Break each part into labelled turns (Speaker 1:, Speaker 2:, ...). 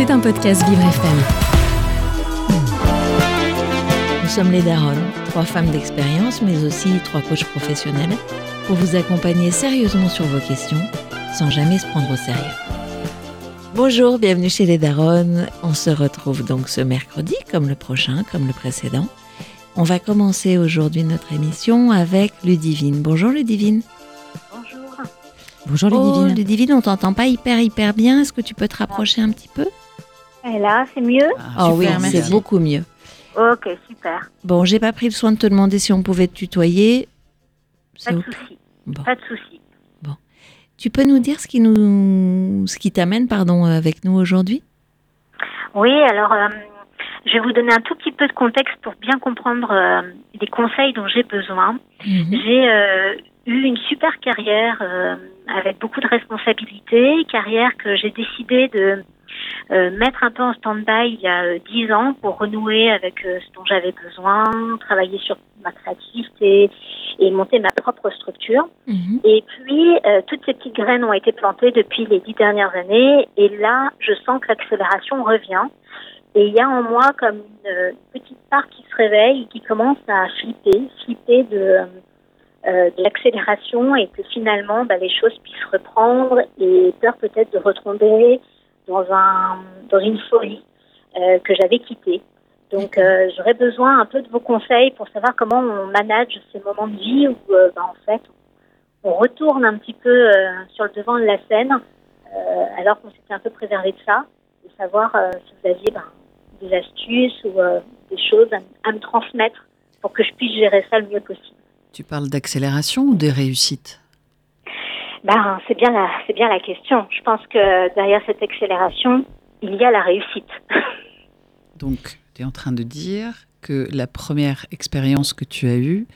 Speaker 1: C'est un podcast Vivre FM.
Speaker 2: Nous sommes les Daronnes, trois femmes d'expérience, mais aussi trois coachs professionnels, pour vous accompagner sérieusement sur vos questions, sans jamais se prendre au sérieux. Bonjour, bienvenue chez les Daronnes. On se retrouve donc ce mercredi, comme le prochain, comme le précédent. On va commencer aujourd'hui notre émission avec Ludivine. Bonjour Ludivine.
Speaker 3: Bonjour.
Speaker 4: Bonjour
Speaker 2: Oh,
Speaker 4: Ludivine.
Speaker 2: Ludivine, on t'entend pas hyper hyper bien. Est-ce que tu peux te rapprocher un petit peu?
Speaker 3: Et là, c'est mieux
Speaker 2: Oh oui, c'est beaucoup mieux.
Speaker 3: Ok, super.
Speaker 2: Bon, j'ai pas pris le soin de te demander si on pouvait te tutoyer.
Speaker 3: Pas
Speaker 2: C'est
Speaker 3: de souci.
Speaker 2: Bon.
Speaker 3: Pas de souci.
Speaker 2: Tu peux nous dire ce qui nous, ce qui t'amène, pardon, avec nous aujourd'hui?
Speaker 3: Oui, alors, euh, je vais vous donner un tout petit peu de contexte pour bien comprendre euh, les conseils dont j'ai besoin.
Speaker 2: Mhm.
Speaker 3: J'ai euh, eu une super carrière euh, avec beaucoup de responsabilités, carrière que j'ai décidé de mettre un peu en stand-by il y a euh, dix ans pour renouer avec euh, ce dont j'avais besoin, travailler sur ma créativité et monter ma propre structure.
Speaker 2: Mhm.
Speaker 3: Et puis, euh, toutes ces petites graines ont été plantées depuis les dix dernières années. Et là, je sens que l'accélération revient. Et il y a en moi comme une euh, petite part qui se réveille et qui commence à flipper, flipper de, euh, de l'accélération et que finalement, bah, les choses puissent reprendre et peur peut-être de retomber dans, un, dans une folie euh, que j'avais quittée. Donc, euh, j'aurais besoin un peu de vos conseils pour savoir comment on manage ces moments de vie où, euh, bah, en fait, on retourne un petit peu euh, sur le devant de la scène, euh, alors qu'on s'était un peu préservé de ça, et savoir euh, si vous aviez ben, des astuces ou euh, des choses à, à me transmettre pour que je puisse gérer ça le mieux possible.
Speaker 4: Tu parles d'accélération ou des réussites
Speaker 3: Ben, c'est bien la, c'est bien la question. Je pense que derrière cette accélération, il y a la réussite.
Speaker 4: Donc, tu es en train de dire que la première expérience que tu as eue,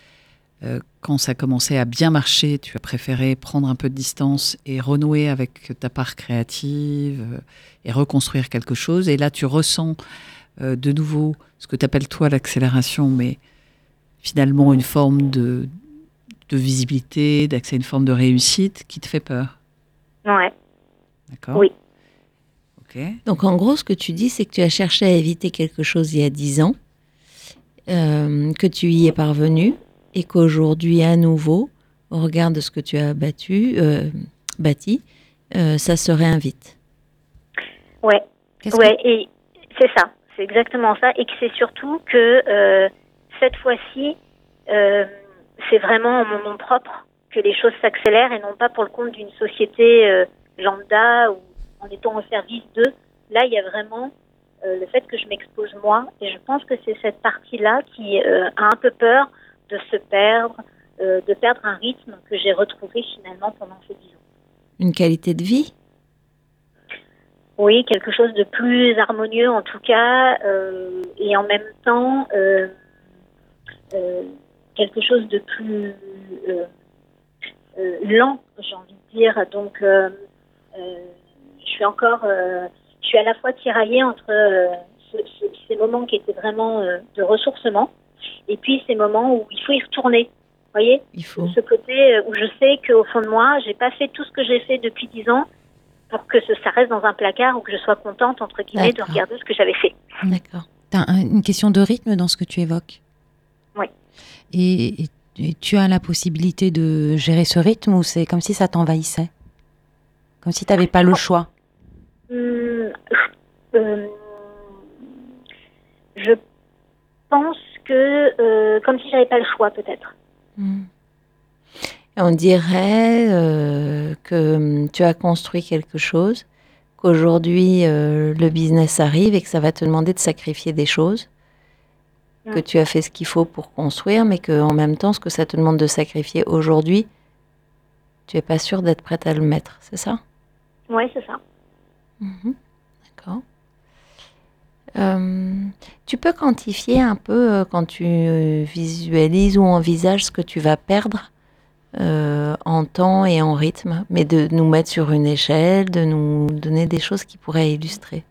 Speaker 4: euh, quand ça commençait à bien marcher, tu as préféré prendre un peu de distance et renouer avec ta part créative euh, et reconstruire quelque chose. Et là, tu ressens euh, de nouveau ce que tu appelles toi l'accélération, mais finalement une forme de, de visibilité, d'accès à une forme de réussite qui te fait peur.
Speaker 3: ouais.
Speaker 4: D'accord
Speaker 3: Oui.
Speaker 4: Ok.
Speaker 2: Donc en gros, ce que tu dis, c'est que tu as cherché à éviter quelque chose il y a dix ans, euh, que tu y es parvenu, et qu'aujourd'hui, à nouveau, au regard de ce que tu as battu, euh, bâti, euh, ça se réinvite.
Speaker 3: Ouais.
Speaker 4: Qu'est-ce
Speaker 3: Ouais, et c'est ça, c'est exactement ça, et que c'est surtout que euh, cette fois-ci, euh, c'est vraiment en mon nom propre que les choses s'accélèrent et non pas pour le compte d'une société euh, lambda ou en étant au service d'eux. Là, il y a vraiment euh, le fait que je m'expose moi, et je pense que c'est cette partie-là qui euh, a un peu peur de se perdre, de perdre un rythme que j'ai retrouvé finalement pendant ces dix ans.
Speaker 2: Une qualité de vie?
Speaker 3: Oui, quelque chose de plus harmonieux en tout cas, et en même temps quelque chose de plus euh, euh, lent, j'ai envie de dire. Donc, euh, je suis encore, je suis à la fois tiraillée entre ce- ce- ces moments qui étaient vraiment de ressourcement, et puis ces moments où il faut y retourner. Vous voyez,
Speaker 2: Il faut.
Speaker 3: ce côté où je sais qu'au fond de moi, j'ai pas fait tout ce que j'ai fait depuis dix ans pour que ça reste dans un placard ou que je sois contente entre guillemets de regarder ce que j'avais fait.
Speaker 2: D'accord.
Speaker 1: Tu as une question de rythme dans ce que tu évoques? Et, et- et tu as la possibilité de gérer ce rythme ou c'est comme si ça t'envahissait? Comme si tu n'avais pas le choix?
Speaker 3: Hum, euh, je pense que euh, comme si j'avais pas le choix peut-être.
Speaker 2: Hmm. On dirait euh, que hum, tu as construit quelque chose, qu'aujourd'hui euh, le business arrive et que ça va te demander de sacrifier des choses, que tu as fait ce qu'il faut pour construire, mais que en même temps, ce que ça te demande de sacrifier aujourd'hui, tu es pas sûr d'être prête à le mettre, c'est ça?
Speaker 3: Oui, c'est ça.
Speaker 2: Mhm. D'accord. Euh, tu peux quantifier un peu euh, quand tu visualises ou envisages ce que tu vas perdre euh, en temps et en rythme, mais de nous mettre sur une échelle, de nous donner des choses qui pourraient illustrer?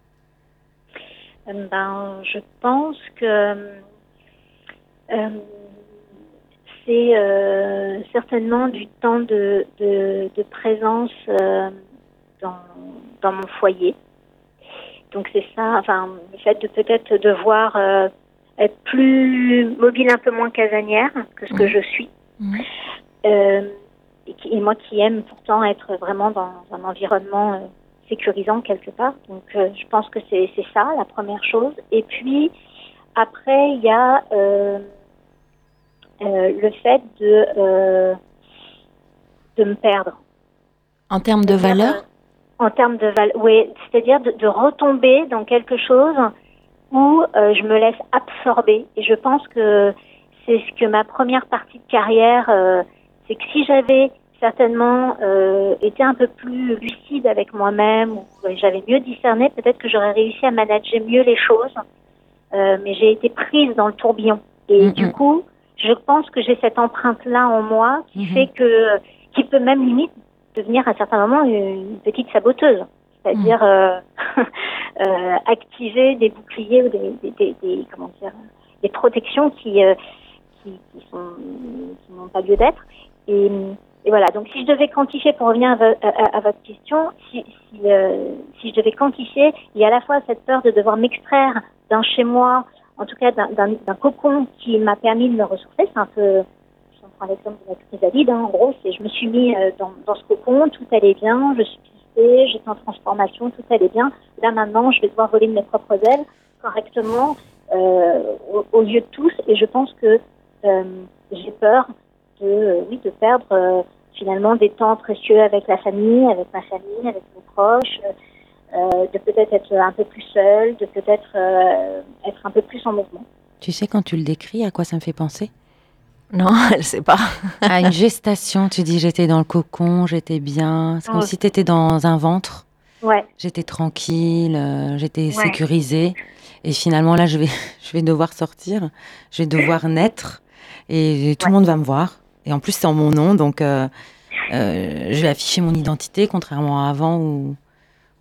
Speaker 3: Ben, je pense que c'est euh, certainement du temps de, de, de présence euh, dans, dans mon foyer. donc c'est ça, enfin, le fait de peut-être devoir euh, être plus mobile, un peu moins casanière que ce que je suis. Euh, et, qui- et moi qui aime pourtant être vraiment dans un environnement euh, sécurisant quelque part. Donc euh, je pense que c'est c'est ça la première chose. Et puis après il y a euh, euh, le fait de euh, de me perdre.
Speaker 2: En termes de valeur
Speaker 3: En termes de valeur, oui, c'est-à-dire de, de retomber dans quelque chose où je me laisse absorber. Et je pense que c'est ce que ma première partie de carrière, c'est que si j'avais certainement euh, été un peu plus lucide avec moi-même, ou j'avais mieux discerné, peut-être que j'aurais réussi à manager mieux les choses. Euh, mais j'ai été prise dans le tourbillon. Et
Speaker 1: Mhm.
Speaker 3: du coup, je pense que j'ai cette empreinte-là en moi qui
Speaker 1: Mhm.
Speaker 3: fait que, qui peut même limite devenir à certains moments une petite saboteuse, c'est-à-dire euh, euh, activer des boucliers ou des, des, des, des- comment dire, des protections qui qui, qui sont qui n'ont pas lieu d'être. Et, et voilà. Donc, si je devais quantifier, pour revenir à, vo- à- à votre question, si si, euh, si je devais quantifier, il y a à la fois cette peur de devoir m'extraire d'un chez moi, en tout cas d'un- cocon qui m'a permis de me ressourcer. C'est un peu si on prend l'exemple de la chrysalide, hein, en gros, c'est je me suis mis euh, dans, ce cocon, tout allait bien, je suis pistée, j'étais en transformation, tout allait bien. Là maintenant, je vais devoir voler mes propres ailes correctement euh, aux yeux de tous, et je pense que euh, j'ai peur de, euh, oui, de perdre finalement des temps précieux avec la famille, avec ma famille, avec mes proches. Euh, de peut-être être un peu plus seule, de peut-être euh, être un peu plus en mouvement.
Speaker 1: Tu sais, quand tu le décris, à quoi ça me fait penser?
Speaker 2: Non, elle sait pas.
Speaker 1: À une gestation, tu dis j'étais dans le cocon, j'étais bien. C'est comme
Speaker 3: Ouais.
Speaker 1: si tu étais dans un ventre.
Speaker 3: Ouais,
Speaker 1: J'étais tranquille, euh, j'étais
Speaker 3: Ouais.
Speaker 1: sécurisée. Et finalement, là, je vais, je vais devoir sortir, je vais devoir naître. Et tout le monde va me voir. Et en plus, c'est en mon nom, donc euh, euh, je vais afficher mon identité, contrairement à avant où,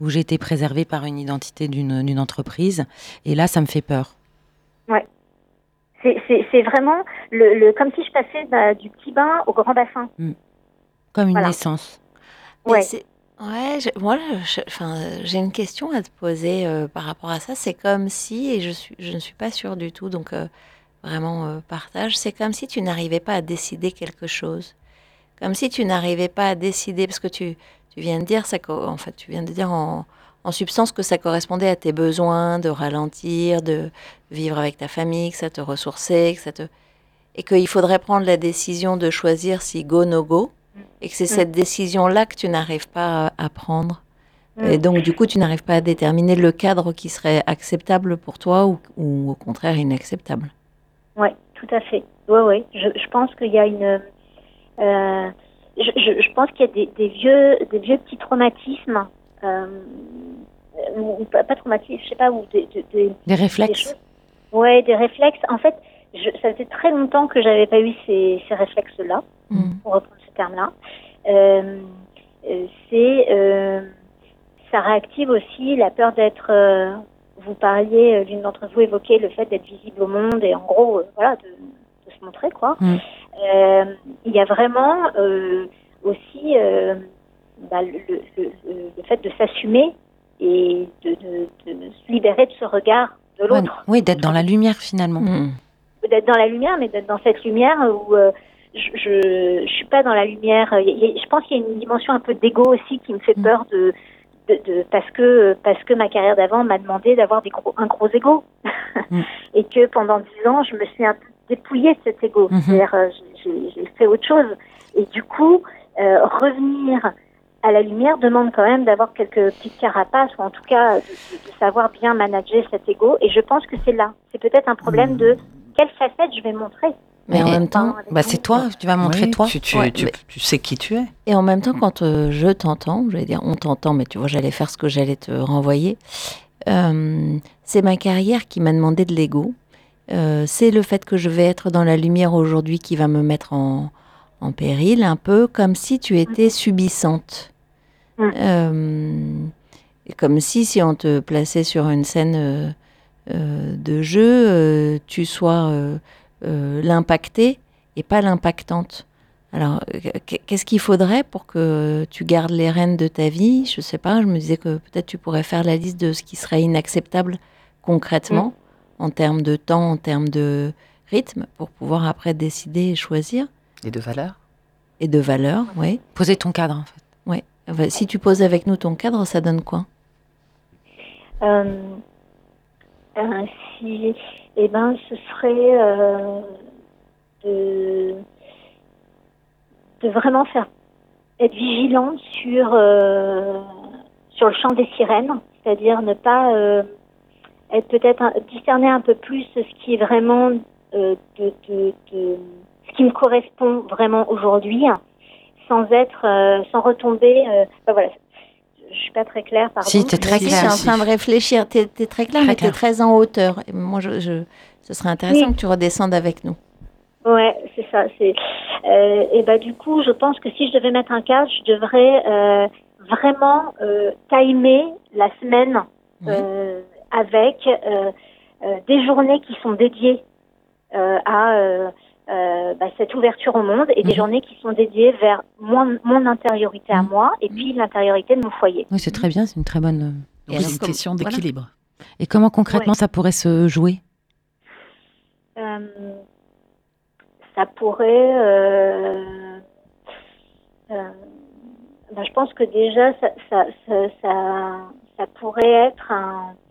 Speaker 1: où j'étais préservée par une identité d'une entreprise. Et là, ça me fait peur.
Speaker 3: c'est- c'est c'est vraiment le, le, comme si je passais bah, du petit bain au grand bassin.
Speaker 1: Comme une
Speaker 3: Voilà.
Speaker 1: naissance.
Speaker 2: Mais
Speaker 3: Ouais.
Speaker 2: Ouais, je- moi, enfin, j'ai une question à te poser euh, par rapport à ça. C'est comme si, et je, suis, je ne suis pas sûre du tout, donc euh, vraiment euh, partage, c'est comme si tu n'arrivais pas à décider quelque chose. Comme si tu n'arrivais pas à décider, parce que tu, tu viens de dire, ça, en fait, tu viens de dire en, en substance que ça correspondait à tes besoins de ralentir, de vivre avec ta famille, que ça te ressourçait, que ça te... et qu'il faudrait prendre la décision de choisir si go, no go, et que c'est
Speaker 3: Mm.
Speaker 2: cette décision-là que tu n'arrives pas à, prendre.
Speaker 3: Mm.
Speaker 2: Et donc, du coup, tu n'arrives pas à déterminer le cadre qui serait acceptable pour toi ou, ou au contraire inacceptable.
Speaker 3: Ouais, tout à fait. Ouais. Je, je pense qu'il y a une. euh, je, je, je pense qu'il y a des, des vieux, des vieux petits traumatismes. Euh, ou, pas, pas traumatismes, je sais pas, ou des, des, des-
Speaker 1: Des
Speaker 3: des
Speaker 1: réflexes.
Speaker 3: choses. Ouais, des réflexes. En fait, je, ça faisait très longtemps que j'avais pas eu ces, ces réflexes-là.
Speaker 2: Mm.
Speaker 3: pour reprendre ce terme-là. Euh, euh, c'est euh, ça réactive aussi la peur d'être. euh, vous parliez, l'une d'entre vous évoquait le fait d'être visible au monde et en gros, voilà, de se montrer quoi.
Speaker 1: Mm.
Speaker 3: Euh, il y a vraiment euh, aussi euh, bah, le, le, le, le fait de s'assumer et de, de, de se libérer de ce regard de
Speaker 1: Ouais,
Speaker 3: l'autre
Speaker 1: oui, d'être dans la lumière finalement.
Speaker 2: Mm.
Speaker 3: d'être dans la lumière, mais d'être dans cette lumière où euh, je, je suis pas dans la lumière. Je pense qu'il y a une dimension un peu d'ego aussi qui me fait
Speaker 2: Mm.
Speaker 3: peur de, de, de- parce que parce que ma carrière d'avant m'a demandé d'avoir des gros, un gros ego et que pendant dix ans je me suis un peu dépouillée de cet ego.
Speaker 1: Mhm.
Speaker 3: C'est-à-dire euh, j'ai fait autre chose et du coup euh, revenir à la lumière demande quand même d'avoir quelques petites carapaces ou en tout cas de, savoir bien manager cet ego et je pense que c'est là. C'est peut-être un problème de quelle facette je vais montrer.
Speaker 2: Mais en même temps,
Speaker 1: Bah, c'est toi, tu vas montrer
Speaker 4: Oui,
Speaker 1: toi.
Speaker 4: Tu, tu,
Speaker 2: Ouais,
Speaker 4: tu-
Speaker 2: mais-
Speaker 4: tu sais qui tu es.
Speaker 2: Et en même temps, quand euh, je t'entends, j'allais dire on t'entend, mais tu vois, j'allais faire ce que j'allais te renvoyer. Euh, c'est ma carrière qui m'a demandé de l'ego. Euh, c'est le fait que je vais être dans la lumière aujourd'hui qui va me mettre en, en péril, un peu comme si tu étais subissante.
Speaker 3: Mm.
Speaker 2: Euh, comme si, si on te plaçait sur une scène euh, de jeu, tu sois l'impactée et pas l'impactante. Alors, qu'est-ce qu'il faudrait pour que tu gardes les rênes de ta vie? Je sais pas, je me disais que peut-être tu pourrais faire la liste de ce qui serait inacceptable concrètement, mm. En termes de temps, en termes de rythme, pour pouvoir après décider et choisir.
Speaker 4: Et de valeur
Speaker 2: Et de valeur, oui.
Speaker 1: Poser ton cadre, en fait.
Speaker 2: Oui. Si tu poses avec nous ton cadre, ça donne quoi?
Speaker 3: Euh, euh, si, eh ben, ce serait euh, de de vraiment faire être vigilant sur euh, sur le chant des sirènes, c'est-à-dire ne pas euh, être peut-être discerner un peu plus ce qui est vraiment euh, de, de, de, ce qui me correspond vraiment aujourd'hui, sans être euh, sans retomber. Ben voilà, je suis pas très claire, pardon.
Speaker 2: Si, tu es très claire. Je suis en train de réfléchir. Tu es, très claire, mais tu es très en hauteur. Et moi, je, je, ce serait intéressant que tu redescendes avec nous.
Speaker 3: Ouais, c'est ça. C'est euh, et bah du coup, je pense que si je devais mettre un cadre, je devrais euh, vraiment euh, timer la semaine euh, avec euh, euh, des journées qui sont dédiées à bah, cette ouverture au monde et des mhm. journées qui sont dédiées vers mon, mon intériorité à mhm. moi et puis l'intériorité de mon foyer.
Speaker 1: Oui, c'est très bien. C'est une très bonne.
Speaker 4: Une question d'équilibre.
Speaker 1: Et comment concrètement ça pourrait se jouer?
Speaker 3: Ça pourrait. Euh, euh, ben, je pense que déjà, ça, ça, ça, ça, pourrait être un, euh,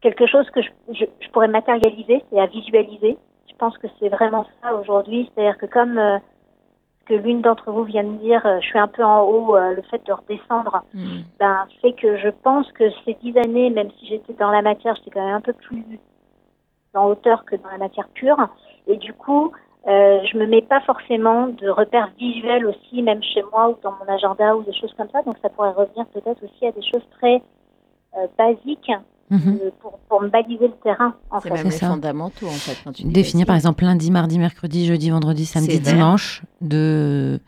Speaker 3: quelque chose que je, je, je pourrais matérialiser, c'est à visualiser. Je pense que c'est vraiment ça aujourd'hui. C'est-à-dire que comme euh, que l'une d'entre vous vient de dire, euh, je suis un peu en haut, le fait de redescendre, mm. ben, fait que je pense que ces dix années, même si j'étais dans la matière, j'étais quand même un peu plus en hauteur que dans la matière pure. Et du coup, euh, je me mets pas forcément de repères visuels aussi, même chez moi ou dans mon agenda ou des choses comme ça. Donc ça pourrait revenir peut-être aussi à des choses très euh, basiques mhm. euh, pour, pour, me baliser le terrain.
Speaker 2: En fait. C'est fondamentaux en fait. Quand tu
Speaker 1: Définir par exemple lundi, mardi, mercredi, jeudi, vendredi, samedi, dimanche, de,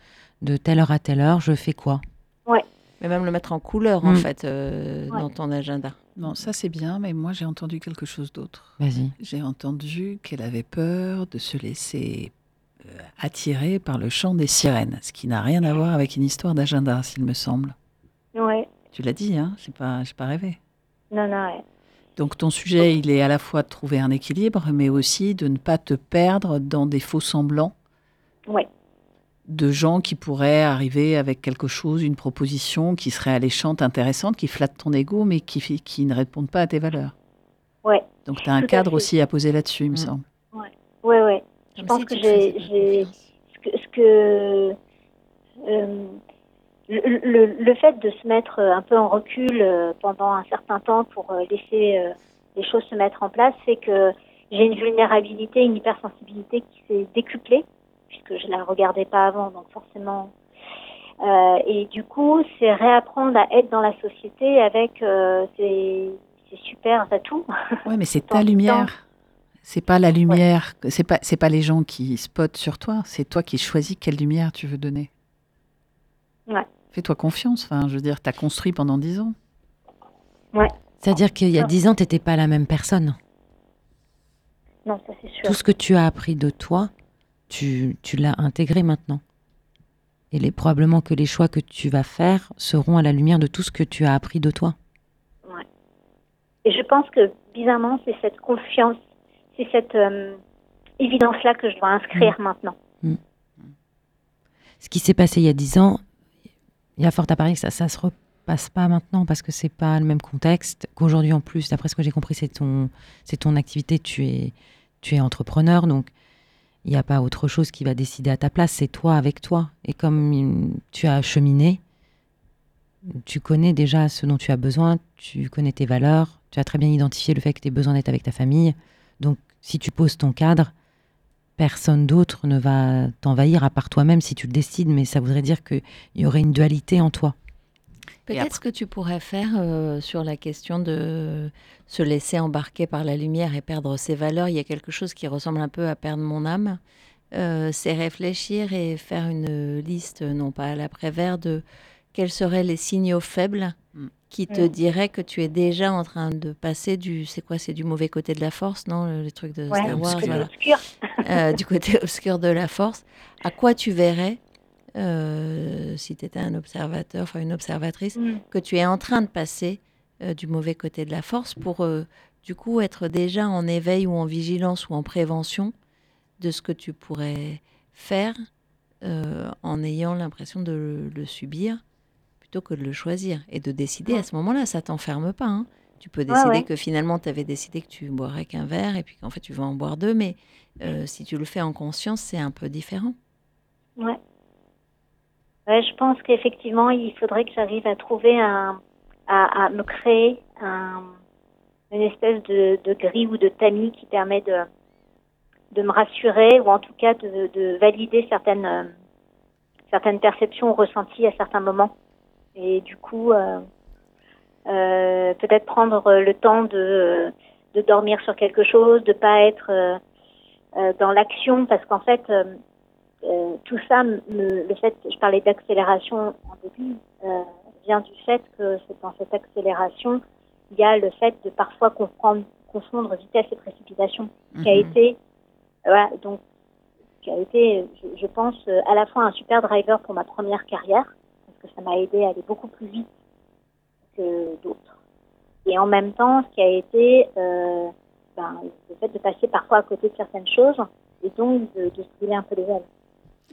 Speaker 1: de telle heure à telle heure, je fais quoi?
Speaker 3: Ouais.
Speaker 2: Mais même le mettre en couleur en mm. fait euh, dans ton agenda.
Speaker 4: Non, ça c'est bien, mais moi j'ai entendu quelque chose d'autre.
Speaker 1: Vas-y.
Speaker 4: J'ai entendu qu'elle avait peur de se laisser euh, attirer par le chant des sirènes, ce qui n'a rien à voir avec une histoire d'agenda, s'il me semble.
Speaker 3: Ouais.
Speaker 4: Tu l'as dit, hein J'ai pas, pas rêvé.
Speaker 3: Non, non. Ouais.
Speaker 4: Donc ton sujet, il est à la fois de trouver un équilibre, mais aussi de ne pas te perdre dans des faux semblants.
Speaker 3: Ouais
Speaker 4: de gens qui pourraient arriver avec quelque chose, une proposition qui serait alléchante, intéressante, qui flatte ton ego, mais qui, qui ne répondent pas à tes valeurs.
Speaker 3: Ouais.
Speaker 4: Donc tu as un cadre aussi à poser là-dessus, il me mm. semble.
Speaker 3: Ouais, ouais. ouais. Je pense que j'ai. Ce que. Euh, le, le, fait de se mettre un peu en recul euh, pendant un certain temps pour euh, laisser les choses se mettre en place fait que j'ai une vulnérabilité, une hypersensibilité qui s'est décuplée puisque je la regardais pas avant, donc forcément. Euh, et du coup, c'est réapprendre à être dans la société avec euh, ces, super atouts.
Speaker 4: Oui, mais c'est ta lumière. C'est pas la lumière, c'est pas c'est pas les gens qui spotent sur toi, c'est toi qui choisis quelle lumière tu veux donner.
Speaker 3: Ouais.
Speaker 4: Fais-toi confiance. Enfin, je veux dire, tu as construit pendant dix ans.
Speaker 3: Ouais.
Speaker 1: C'est-à-dire qu'il y a dix ans, tu n'étais pas la même personne.
Speaker 3: Non, ça c'est sûr.
Speaker 1: Tout ce que tu as appris de toi, tu, tu l'as intégré maintenant. Et les, probablement que les choix que tu vas faire seront à la lumière de tout ce que tu as appris de toi.
Speaker 3: Ouais. Et je pense que, bizarrement, c'est cette confiance, c'est cette euh, évidence-là que je dois inscrire mm. maintenant. Mm.
Speaker 1: Ce qui s'est passé il y a dix ans, il y a fort à parier que ça ne se repasse pas maintenant parce que c'est pas le même contexte qu'aujourd'hui en plus. D'après ce que j'ai compris, c'est ton, c'est ton activité, tu es, tu es entrepreneur, donc il n'y a pas autre chose qui va décider à ta place, c'est toi avec toi. Et comme tu as cheminé, tu connais déjà ce dont tu as besoin, tu connais tes valeurs, tu as très bien identifié le fait que tu as besoin d'être avec ta famille. Donc si tu poses ton cadre, personne d'autre ne va t'envahir à part toi-même si tu le décides, mais ça voudrait dire qu'il y aurait une dualité en toi.
Speaker 2: Peut-être ce que tu pourrais faire euh, sur la question de se laisser embarquer par la lumière et perdre ses valeurs, il y a quelque chose qui ressemble un peu à perdre mon âme. Euh, c'est réfléchir et faire une liste, non pas à l'après-vert, de quels seraient les signaux faibles mm. Qui te diraient que tu es déjà en train de passer du, c'est quoi, c'est du mauvais côté de la force, non, les trucs de
Speaker 3: Star Wars,
Speaker 2: euh, du côté obscur de la force, à quoi tu verrais, euh, si tu étais un observateur, enfin une observatrice,
Speaker 3: Mm.
Speaker 2: que tu es en train de passer euh, du mauvais côté de la force pour, du coup, être déjà en éveil ou en vigilance ou en prévention de ce que tu pourrais faire en ayant l'impression de le, le subir? Plutôt que de le choisir et de décider à ce moment-là, ça t'enferme pas. hein. Tu peux décider
Speaker 3: ouais.
Speaker 2: que finalement tu avais décidé que tu boirais qu'un verre et puis qu'en fait tu vas en boire deux, mais euh, si tu le fais en conscience, c'est un peu différent.
Speaker 3: Ouais. Ouais, je pense qu'effectivement, il faudrait que j'arrive à trouver un, à, à me créer un, une espèce de, de grille ou de tamis qui permet de, de me rassurer ou en tout cas de, de valider certaines, euh, certaines perceptions ou ressentis à certains moments. Et du coup, euh, euh, peut-être prendre le temps de, de dormir sur quelque chose, de pas être euh, euh, dans l'action parce qu'en fait, euh, euh, tout ça, me, le fait, je parlais d'accélération en début, euh, vient du fait que c'est dans cette accélération, il y a le fait de parfois confondre, confondre vitesse et précipitation, qui a
Speaker 4: Mhm.
Speaker 3: été, voilà, donc, qui a été, je, je pense, euh, à la fois un super driver pour ma première carrière, que ça m'a aidé à aller beaucoup plus vite que d'autres. Et en même temps, ce qui a été euh, ben, le fait de passer parfois à côté de certaines choses, et donc de, de se brûler un peu les ailes.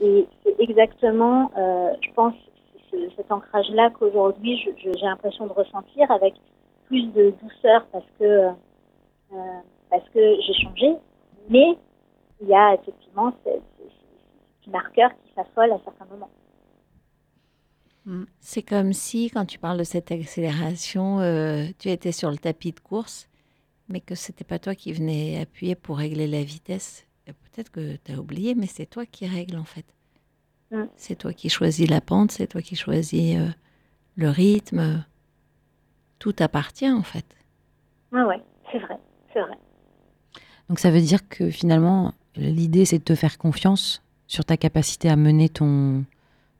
Speaker 3: Et c'est exactement, euh, je pense, ce- cet ancrage-là qu'aujourd'hui j'ai l'impression de ressentir avec plus de douceur parce que euh, que j'ai changé, mais il y a effectivement ce, ce- ce petit marqueur qui s'affole à certains moments.
Speaker 2: C'est comme si, quand tu parles de cette accélération, euh, tu étais sur le tapis de course, mais que c'était pas toi qui venais appuyer pour régler la vitesse. Peut-être que tu as oublié, mais c'est toi qui règle en fait.
Speaker 3: Mm.
Speaker 2: C'est toi qui choisis la pente, c'est toi qui choisis euh, le rythme. Tout t'appartient en fait.
Speaker 3: Ouais, ouais, c'est vrai, c'est vrai.
Speaker 1: Donc ça veut dire que finalement, l'idée, c'est de te faire confiance sur ta capacité à mener ton,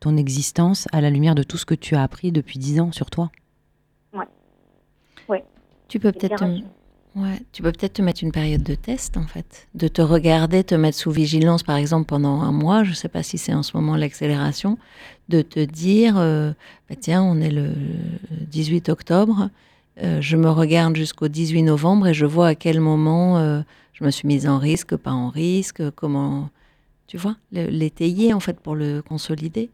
Speaker 1: ton existence à la lumière de tout ce que tu as appris depuis dix ans sur toi.
Speaker 2: Tu peux peut-être te-. Ouais, tu peux peut-être te mettre une période de test en fait, de te regarder, te mettre sous vigilance par exemple pendant un mois, je ne sais pas si c'est en ce moment l'accélération, de te dire, euh, bah, tiens, on est le 18 octobre, euh, je me regarde jusqu'au 18 novembre et je vois à quel moment euh, je me suis mise en risque, pas en risque, comment, tu vois, l'étayer en fait pour le consolider.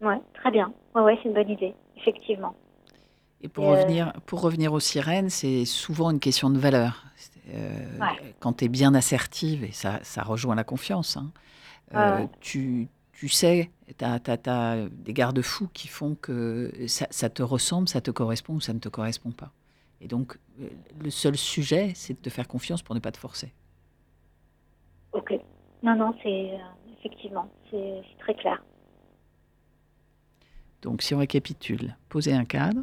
Speaker 3: Ouais, très bien. Ouais, ouais, c'est une bonne idée, effectivement.
Speaker 4: Et pour,
Speaker 3: Et, euh,
Speaker 4: revenir, pour revenir aux sirènes, c'est souvent une question de valeur. Euh,
Speaker 3: Ouais.
Speaker 4: Quand tu es bien assertive, et ça, ça rejoint la confiance, hein, euh, tu, tu sais, tu as, des garde-fous qui font que ça, ça te ressemble, ça te correspond ou ça ne te correspond pas. Et donc, le seul sujet, c'est de te faire confiance pour ne pas te forcer.
Speaker 3: Ok. Non, non, c'est effectivement, c'est très clair.
Speaker 4: Donc, si on récapitule, poser un cadre,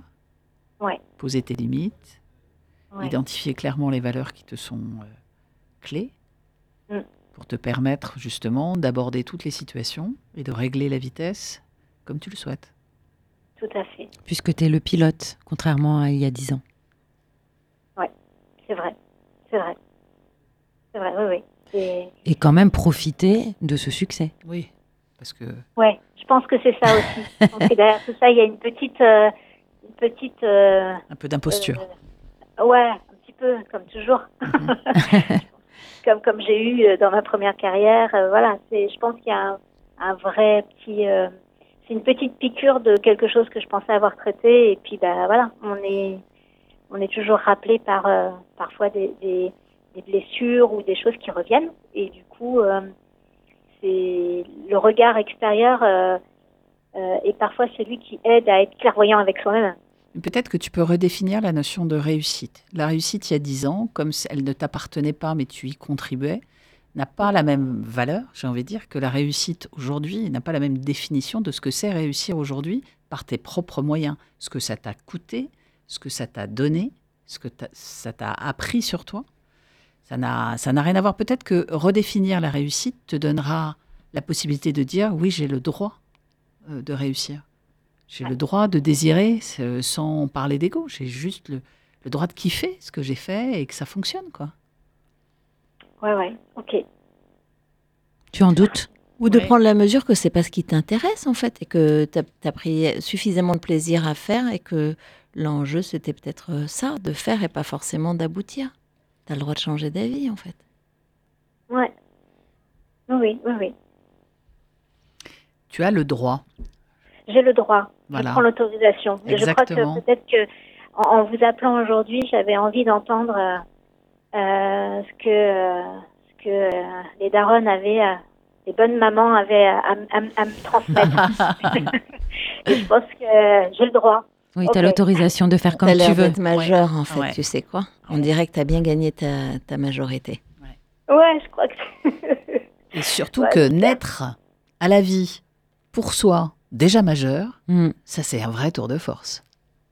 Speaker 3: Ouais.
Speaker 4: poser tes limites,
Speaker 3: Ouais.
Speaker 4: identifier clairement les valeurs qui te sont euh, clés
Speaker 3: Mm.
Speaker 4: pour te permettre justement d'aborder toutes les situations et de régler la vitesse comme tu le souhaites.
Speaker 3: Tout à fait.
Speaker 1: Puisque tu es le pilote, contrairement à il y a dix ans.
Speaker 3: C'est vrai. C'est vrai. C'est vrai, oui, oui. C'est-
Speaker 1: Et quand même profiter de ce succès.
Speaker 4: Oui, parce que
Speaker 3: Ouais, je pense que c'est ça aussi. je pense que derrière tout ça, il y a une petite, euh, une petite. euh,
Speaker 4: un peu d'imposture.
Speaker 3: euh, ouais, un petit peu, comme toujours. comme comme j'ai eu euh, dans ma première carrière. voilà, c'est. Je pense qu'il y a un, un vrai petit. c'est une petite piqûre de quelque chose que je pensais avoir traité et puis bah voilà, on est on est toujours rappelé par parfois des, des, des blessures ou des choses qui reviennent et du coup le regard extérieur euh, euh, est parfois celui qui aide à être clairvoyant avec soi-même.
Speaker 4: Peut-être que tu peux redéfinir la notion de réussite. La réussite, il y a 10 ans, comme elle ne t'appartenait pas, mais tu y contribuais, n'a pas la même valeur, j'ai envie de dire, que la réussite aujourd'hui, n'a pas la même définition de ce que c'est réussir aujourd'hui par tes propres moyens, ce que ça t'a coûté, ce que ça t'a donné, ce que ça t'a appris sur toi. Ça n'a ça n'a rien à voir. Peut-être que redéfinir la réussite te donnera la possibilité de dire oui, j'ai le droit euh, de réussir. J'ai le droit de désirer sans parler d'ego. J'ai juste le, le droit de kiffer ce que j'ai fait et que ça fonctionne, quoi.
Speaker 3: Ouais, ouais, ok.
Speaker 1: Tu en doutes?
Speaker 2: Ou de
Speaker 4: Ouais.
Speaker 2: prendre la mesure que c'est pas ce qui t'intéresse en fait et que tu as, pris suffisamment de plaisir à faire et que l'enjeu c'était peut-être euh, ça, de faire et pas forcément d'aboutir. Tu as le droit de changer d'avis en fait.
Speaker 3: Ouais. Oui, oui, oui.
Speaker 4: Tu as le droit.
Speaker 3: J'ai le droit.
Speaker 4: Voilà.
Speaker 3: Je prends l'autorisation. Je crois que peut-être que en, vous appelant aujourd'hui, j'avais envie d'entendre euh, euh, ce que euh, ce que euh, les darons avaient, euh, les bonnes mamans avaient à, à- à- à me transmettre. Et je pense que j'ai le droit.
Speaker 1: Oui, tu as l'autorisation de faire comme tu veux.
Speaker 2: d'être majeur en fait,
Speaker 4: Ouais.
Speaker 2: tu sais quoi? On dirait que tu as bien gagné ta, ta majorité.
Speaker 3: Ouais, je crois que.
Speaker 4: Et surtout
Speaker 3: Ouais,
Speaker 4: que naître à la vie pour soi, déjà majeur,
Speaker 1: Mm.
Speaker 4: ça c'est un vrai tour de force.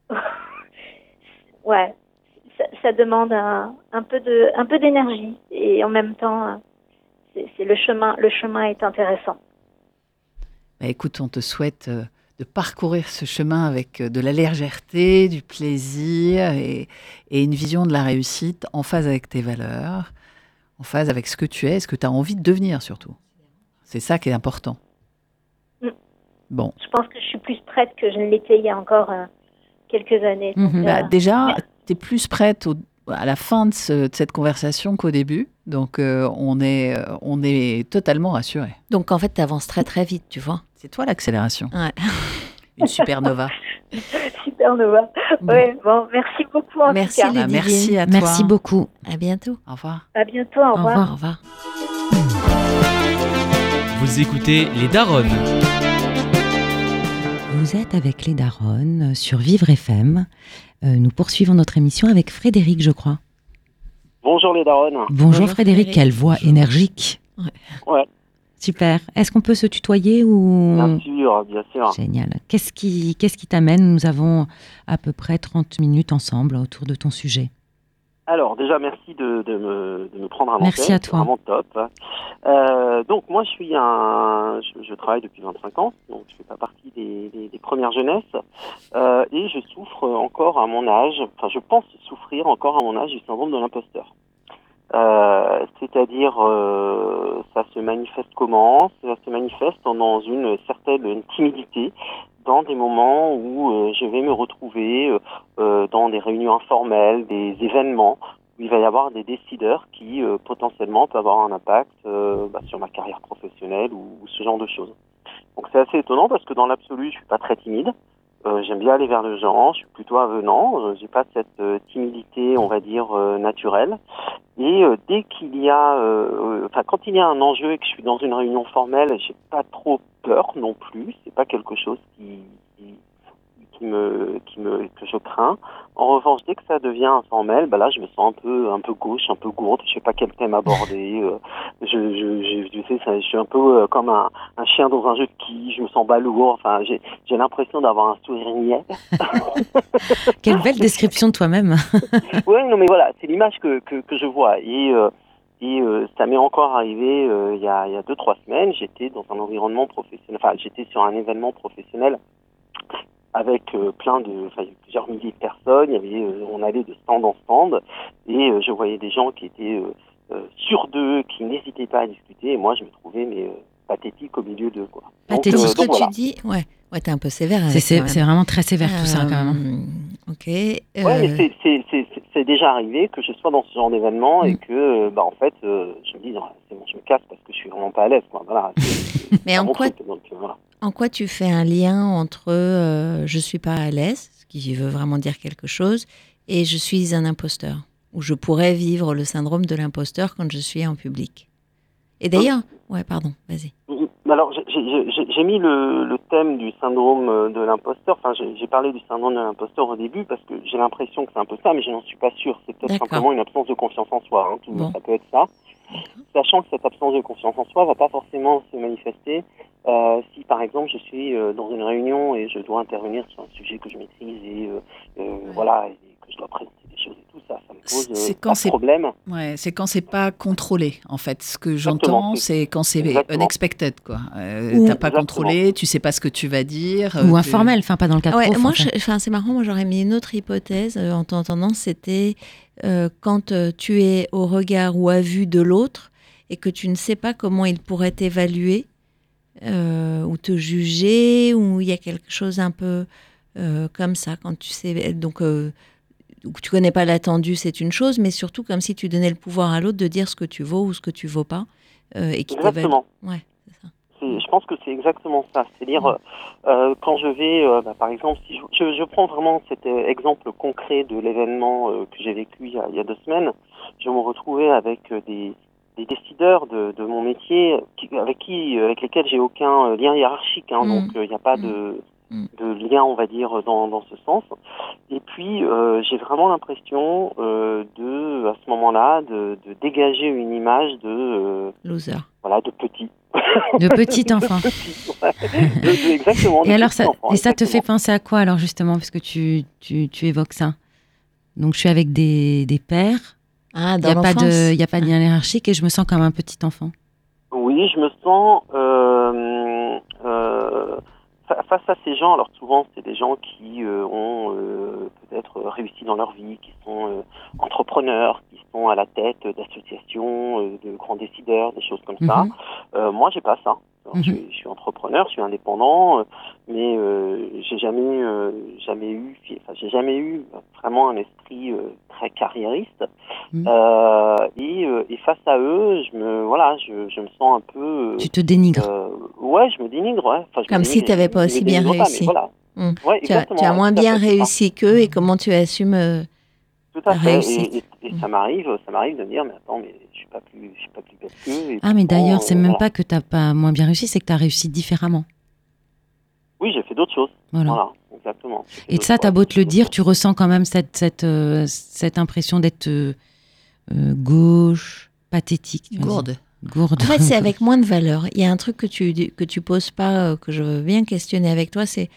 Speaker 3: ouais, ça, ça demande un, un peu de un peu d'énergie et en même temps, c'est c'est le chemin. Le chemin est intéressant.
Speaker 4: Bah, écoute, on te souhaite euh, de parcourir ce chemin avec euh, de la légèreté, du plaisir et, et une vision de la réussite en phase avec tes valeurs, en phase avec ce que tu es, ce que tu as envie de devenir surtout. C'est ça qui est important.
Speaker 3: Mm.
Speaker 4: Bon,
Speaker 3: Je pense que je suis plus prête que je ne l'étais il y a encore euh, quelques années. Donc,
Speaker 1: Mhm.
Speaker 3: euh,
Speaker 4: Bah, déjà, tu es plus prête au- à la fin de, ce- de cette conversation qu'au début. Donc, euh, on, est, euh, on est totalement rassuré.
Speaker 2: Donc en fait, tu avances très très vite, tu vois.
Speaker 4: C'est toi l'accélération.
Speaker 2: Ouais.
Speaker 4: Une supernova.
Speaker 3: Supernova.
Speaker 2: Bon.
Speaker 3: Ouais, bon, merci beaucoup en
Speaker 2: Merci,
Speaker 3: tout cas.
Speaker 4: Bah, merci à toi.
Speaker 1: Merci beaucoup.
Speaker 2: À bientôt.
Speaker 4: Au revoir.
Speaker 3: À bientôt, au revoir.
Speaker 2: Au revoir.
Speaker 5: Vous écoutez Les Daronnes.
Speaker 1: Vous êtes avec les Daronnes sur Vivre FM. Euh, nous poursuivons notre émission avec Frédéric, je crois.
Speaker 6: Bonjour les darons.
Speaker 1: Bonjour,
Speaker 2: Bonjour,
Speaker 1: Frédéric,
Speaker 2: Frédéric.
Speaker 1: quelle voix énergique.
Speaker 6: Ouais.
Speaker 1: Super. Est-ce qu'on peut se tutoyer ou
Speaker 6: Bien sûr, bien sûr.
Speaker 1: Génial. Qu'est-ce qui qu'est-ce qui t'amène Nous avons à peu près 30 minutes ensemble autour de ton sujet.
Speaker 6: Alors déjà merci de, de me, de me prendre à l'antenne.
Speaker 1: Merci à toi.
Speaker 6: Vraiment top. Euh, donc moi je suis un, je, je travaille depuis 25 ans, donc je fais pas partie des, des, des premières jeunesses Euh, et je souffre encore à mon âge, enfin je pense souffrir encore à mon âge du syndrome de l'imposteur. Euh, C'est-à-dire, ça se manifeste comment? Ça se manifeste dans une certaine timidité, dans des moments où euh, je vais me retrouver euh, euh, dans des réunions informelles, des événements où il va y avoir des décideurs qui potentiellement peuvent avoir un impact bah, sur ma carrière professionnelle ou, ou ce genre de choses. Donc c'est assez étonnant parce que dans l'absolu, je suis pas très timide. Euh, J'aime bien aller vers les gens, je suis plutôt avenant. Euh, J'ai pas cette euh, timidité, on va dire naturelle. Et dès qu'il y a, enfin quand il y a un enjeu et que je suis dans une réunion formelle, j'ai pas trop peur non plus. C'est pas quelque chose qui, qui qui me qui me que je crains. En revanche, dès que ça devient informel, bah là je me sens un peu un peu gauche, un peu gourde. Je sais pas quel thème aborder. euh, je, je, je, je sais, ça, je suis un peu euh, comme un, un chien dans un jeu de qui. Je me sens balourd. Enfin, j'ai j'ai l'impression d'avoir un sourire niais.
Speaker 1: Quelle belle description de toi-même.
Speaker 6: Ouais, non, mais voilà, c'est l'image que, que, que je vois. Et, euh, et euh, ça m'est encore arrivé euh, il y a il y a deux trois semaines. J'étais dans un environnement professionnel. Enfin, j'étais sur un événement professionnel avec euh, plein de, enfin, plusieurs milliers de personnes. Il y avait, euh, on allait de stand en stand, et euh, je voyais des gens qui étaient euh, euh, sûrs d'eux, qui n'hésitaient pas à discuter. Et moi, je me trouvais mais euh, pathétique au milieu d'eux. Donc,
Speaker 1: Pathétique.
Speaker 2: Ce que
Speaker 6: voilà.
Speaker 2: tu dis, ouais, ouais, t'es un peu sévère.
Speaker 1: C'est- vraiment très sévère tout ça quand même.
Speaker 2: Euh, Ok. euh,
Speaker 6: Ouais, mais c'est- déjà arrivé que je sois dans ce genre d'événement et
Speaker 1: Mm.
Speaker 6: que, euh, bah, en fait, euh, je me dis, c'est bon, je me casse parce que je suis vraiment pas à l'aise, quoi. Voilà.
Speaker 2: Mais en quoi,
Speaker 6: truc, donc, voilà.
Speaker 2: en quoi tu fais un lien entre euh, je suis pas à l'aise, ce qui veut vraiment dire quelque chose, et je suis un imposteur, ou je pourrais vivre le syndrome de l'imposteur quand je suis en public? Et d'ailleurs, ouais, pardon, vas-y.
Speaker 6: Alors, j'ai- mis le, le thème du syndrome euh, de l'imposteur. Enfin, j'ai parlé du syndrome de l'imposteur au début parce que j'ai l'impression que c'est un peu ça, mais je n'en suis pas sûr. C'est peut-être simplement une absence de confiance en soi. Hein, tout-
Speaker 2: Bon.
Speaker 6: Ça peut être ça. Sachant que cette absence de confiance en soi va pas forcément se manifester euh, si, par exemple, je suis euh, dans une réunion et je dois intervenir sur un sujet que je maîtrise et euh, voilà, et que je dois présenter des choses et tout ça, ça me pose euh,
Speaker 4: C'est
Speaker 6: pas
Speaker 4: quand
Speaker 6: de
Speaker 4: c'est-
Speaker 6: problème.
Speaker 4: Ouais, c'est quand c'est pas contrôlé, en fait. Ce que j'entends,
Speaker 6: c'est-
Speaker 4: quand c'est unexpected, quoi. Euh, T'as pas
Speaker 6: Exactement.
Speaker 4: contrôlé, tu sais pas ce que tu vas dire.
Speaker 1: Ou
Speaker 4: euh, tu-
Speaker 1: informel, enfin pas dans le cas
Speaker 2: Ah ouais,
Speaker 1: prof,
Speaker 2: moi, enfin, c'est marrant, moi j'aurais mis une autre hypothèse euh, en t'entendant, c'était euh, quand euh, tu es au regard ou à vue de l'autre et que tu ne sais pas comment il pourrait t'évaluer euh, ou te juger, ou il y a quelque chose un peu euh, comme ça, quand tu sais. Donc, euh, tu connais pas l'attendu, c'est une chose, mais surtout comme si tu donnais le pouvoir à l'autre de dire ce que tu vaux ou ce que tu vaux pas. Euh, et qui
Speaker 6: Exactement.
Speaker 2: Ouais,
Speaker 6: Je pense que c'est exactement ça. C'est-à-dire, euh, euh, quand je vais, euh, bah, par exemple, si je, je, je prends vraiment cet exemple concret de l'événement que j'ai vécu il y, a, il y, a, deux semaines, je me retrouvais avec des, des, décideurs de, de, mon métier qui, avec qui, avec lesquels j'ai aucun lien hiérarchique. Hein, mmh. Donc, il n'y a pas mmh. de de lien, on va dire, dans, dans ce sens. Et puis, euh, j'ai vraiment l'impression euh, de, à ce moment-là, de, de, dégager une image de
Speaker 2: euh, loser.
Speaker 6: Voilà, de petit.
Speaker 1: De petit enfant.
Speaker 6: de petit, ouais. de, de, exactement.
Speaker 1: Et alors, ça, enfant, et ça te fait penser à quoi alors justement, puisque tu, tu, tu évoques ça? Donc, je suis avec des, des pères.
Speaker 2: Ah,
Speaker 1: il n'y a pas de, il y a pas de lien hiérarchique et je me sens comme un petit enfant.
Speaker 6: Oui, je me sens. Face à ces gens, alors souvent c'est des gens qui euh, ont euh, peut-être réussi dans leur vie, qui sont euh, entrepreneurs, qui sont à la tête d'associations, de grands décideurs, des choses comme
Speaker 1: Mhm.
Speaker 6: ça. Euh, moi, j'ai pas ça. Alors,
Speaker 1: Mhm.
Speaker 6: je, suis, je, suis, entrepreneur, je suis indépendant, euh, mais j'ai jamais, euh, jamais eu, enfin, j'ai jamais eu vraiment un esprit euh, très carriériste.
Speaker 1: Mhm.
Speaker 6: et, et, face à eux, je me, voilà, je, je me sens un peu.
Speaker 1: tu te dénigres.
Speaker 6: Euh, ouais, je me dénigre, ouais. Enfin, je
Speaker 2: Comme
Speaker 6: me
Speaker 2: si tu n'avais pas aussi bien réussi.
Speaker 6: Pas, voilà.
Speaker 2: Mmh.
Speaker 6: Ouais,
Speaker 2: tu, as, tu as moins bien réussi qu'eux et comment tu assumes euh,
Speaker 6: Tout à fait.
Speaker 2: réussite.
Speaker 6: Et, et, et, ça m'arrive, ça m'arrive de me dire, mais attends, mais pas plus, je suis pas plus bête qu'eux.
Speaker 1: Ah, mais d'ailleurs, c'est
Speaker 6: euh,
Speaker 1: même
Speaker 6: voilà.
Speaker 1: pas que tu n'as pas moins bien réussi, c'est que tu as réussi différemment.
Speaker 6: Oui, j'ai fait d'autres choses.
Speaker 1: Voilà.
Speaker 6: voilà exactement.
Speaker 1: Et ça, tu as beau te le dire, tu ressens quand même cette, cette, euh, cette impression d'être euh, gauche, pathétique.
Speaker 2: Gourde.
Speaker 1: Gourde.
Speaker 2: En fait, c'est avec moins de valeur. Il y a un truc que tu que tu poses pas, euh, que je veux bien questionner avec toi, c'est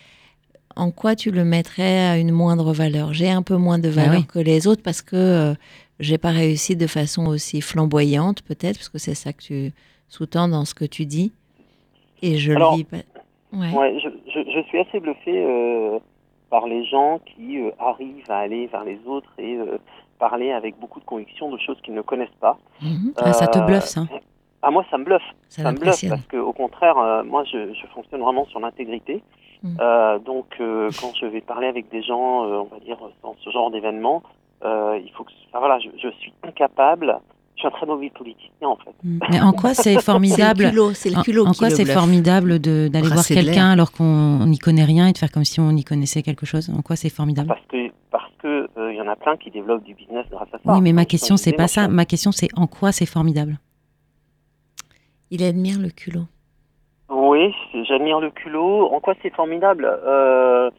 Speaker 2: en quoi tu le mettrais à une moindre valeur. J'ai un peu moins de valeur
Speaker 1: ah oui.
Speaker 2: que les autres parce que euh, j'ai pas réussi de façon aussi flamboyante, peut-être, parce que c'est ça que tu sous-tends dans ce que tu dis. Et je
Speaker 6: Alors,
Speaker 2: le vis pas.
Speaker 6: Ouais. ouais je, je, je, suis assez bluffé euh, par les gens qui euh, arrivent à aller vers les autres et euh, parler avec beaucoup de conviction de choses qu'ils ne connaissent pas.
Speaker 1: Mmh. Ah, ça te bluffe, ça
Speaker 6: ah, moi, ça me bluffe.
Speaker 2: Ça,
Speaker 6: ça me bluffe parce qu'au contraire, euh, moi, je, je, fonctionne vraiment sur l'intégrité. Mmh. donc, euh, quand je vais parler avec des gens, euh, on va dire, dans ce genre d'événement, il faut que. Enfin, voilà, je, je, suis incapable. Je suis un très mauvais politicien, en fait.
Speaker 1: Mmh. Mais en quoi c'est formidable
Speaker 2: C'est le culot.
Speaker 1: En, en quoi c'est formidable d'aller voir quelqu'un alors qu'on n'y connaît rien et de faire comme si on y connaissait quelque chose? En quoi c'est formidable?
Speaker 6: Parce que parce que il euh, y en a plein qui développent du business grâce à ça.
Speaker 1: Oui, mais ma question c'est pas ça. Ma question c'est en quoi c'est formidable?
Speaker 2: Il admire le culot.
Speaker 6: Oui, j'admire le culot. En quoi c'est formidable? Euh,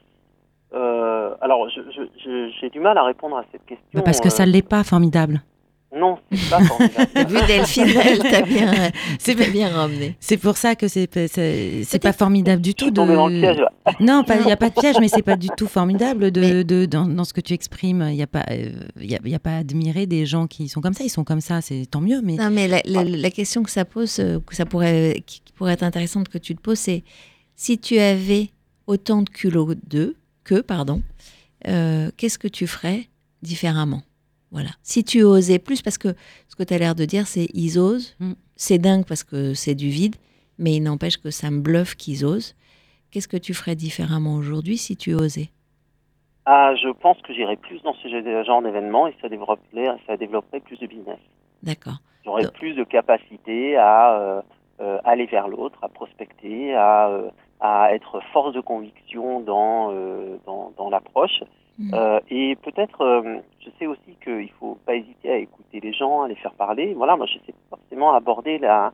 Speaker 6: euh, Alors, j'ai du mal à répondre à cette question.
Speaker 1: Bah parce que ça ne l'est pas formidable.
Speaker 6: Non, c'est pas formidable.
Speaker 2: Vu Delphine, elle t'a bien, c'est bien ramené.
Speaker 1: C'est pour ça que c'est c'est pas formidable du tout.
Speaker 6: De... Dans le piège, là.
Speaker 1: Non, il n'y a pas de piège, mais c'est pas du tout formidable de, mais... de dans, dans, ce que tu exprimes. Il n'y a pas, il euh, y a, y a, pas à admirer des gens qui sont comme ça. Ils sont comme ça, c'est tant mieux. Mais
Speaker 2: non, mais la, la, la, question que ça pose, euh, que ça pourrait, qui pourrait être intéressante que tu te poses, c'est si tu avais autant de culot d'eux que, pardon, euh, qu'est-ce que tu ferais différemment? Voilà. Si tu osais plus, parce que ce que tu as l'air de dire, c'est ils osent. Mm. C'est dingue parce que c'est du vide, mais il n'empêche que ça me bluffe qu'ils osent. Qu'est-ce que tu ferais différemment aujourd'hui si tu osais?
Speaker 6: Ah, Je pense que j'irais plus dans ce genre d'événement et ça développerait, ça développerait plus de business.
Speaker 2: D'accord.
Speaker 6: J'aurais Donc... plus de capacité à euh, euh, aller vers l'autre, à prospecter, à, euh, à, être force de conviction dans, euh, dans, dans l'approche. Mmh. Euh, et peut-être, euh, je sais aussi qu'il ne faut pas hésiter à écouter les gens, à les faire parler. Voilà, moi, je sais forcément aborder la.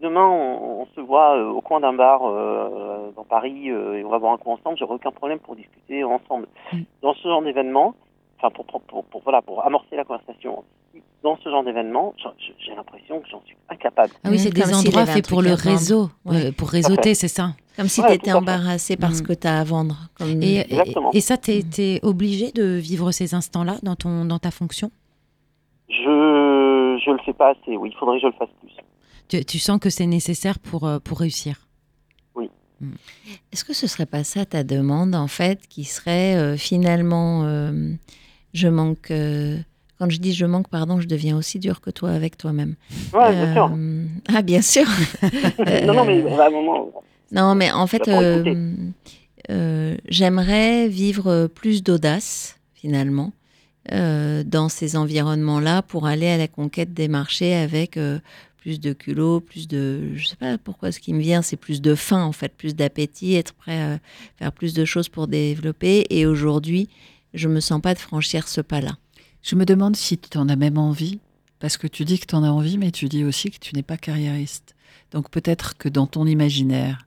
Speaker 6: Demain on, on, se voit euh, au coin d'un bar euh, dans Paris et on va boire un coup ensemble, j'aurai aucun problème pour discuter ensemble. Mmh. Dans ce genre d'événement, enfin pour, pour, pour, pour, voilà, pour amorcer la conversation, dans ce genre d'événement, j'ai l'impression que j'en suis incapable.
Speaker 1: Ah oui, c'est des
Speaker 2: Comme
Speaker 1: endroits faits pour le réseau,
Speaker 2: ouais.
Speaker 1: euh, pour réseauter, c'est ça?
Speaker 2: Comme si
Speaker 6: Ouais,
Speaker 2: tu étais embarrassé par ce
Speaker 1: Mm.
Speaker 2: que tu as à vendre. Comme...
Speaker 1: Et, et,
Speaker 6: Exactement.
Speaker 1: et ça, tu es, obligé de vivre ces instants-là dans, ton, dans ta fonction?
Speaker 6: Je je le fais pas assez, oui, il faudrait que je le fasse plus.
Speaker 1: Tu, tu sens que c'est nécessaire pour, euh, pour réussir?
Speaker 6: Oui.
Speaker 1: Mm.
Speaker 2: Est-ce que ce serait pas ça ta demande, en fait, qui serait euh, finalement, euh, je manque, euh, Quand je dis je manque pardon, je deviens aussi dur que toi avec toi-même.
Speaker 6: Ouais, bien sûr.
Speaker 2: Euh, Ah, bien sûr.
Speaker 6: non, non, mais
Speaker 2: Euh,
Speaker 6: à un moment.
Speaker 2: Non, mais en fait, euh, euh, j'aimerais vivre plus d'audace, finalement, euh, dans ces environnements-là pour aller à la conquête des marchés avec euh, plus de culot, plus de... Je sais pas pourquoi ce qui me vient, c'est plus de faim, en fait, plus d'appétit, être prêt à faire plus de choses pour développer. Et aujourd'hui, je me sens pas de franchir ce pas-là.
Speaker 4: Je me demande si tu en as même envie, parce que tu dis que tu en as envie, mais tu dis aussi que tu n'es pas carriériste. Donc peut-être que dans ton imaginaire,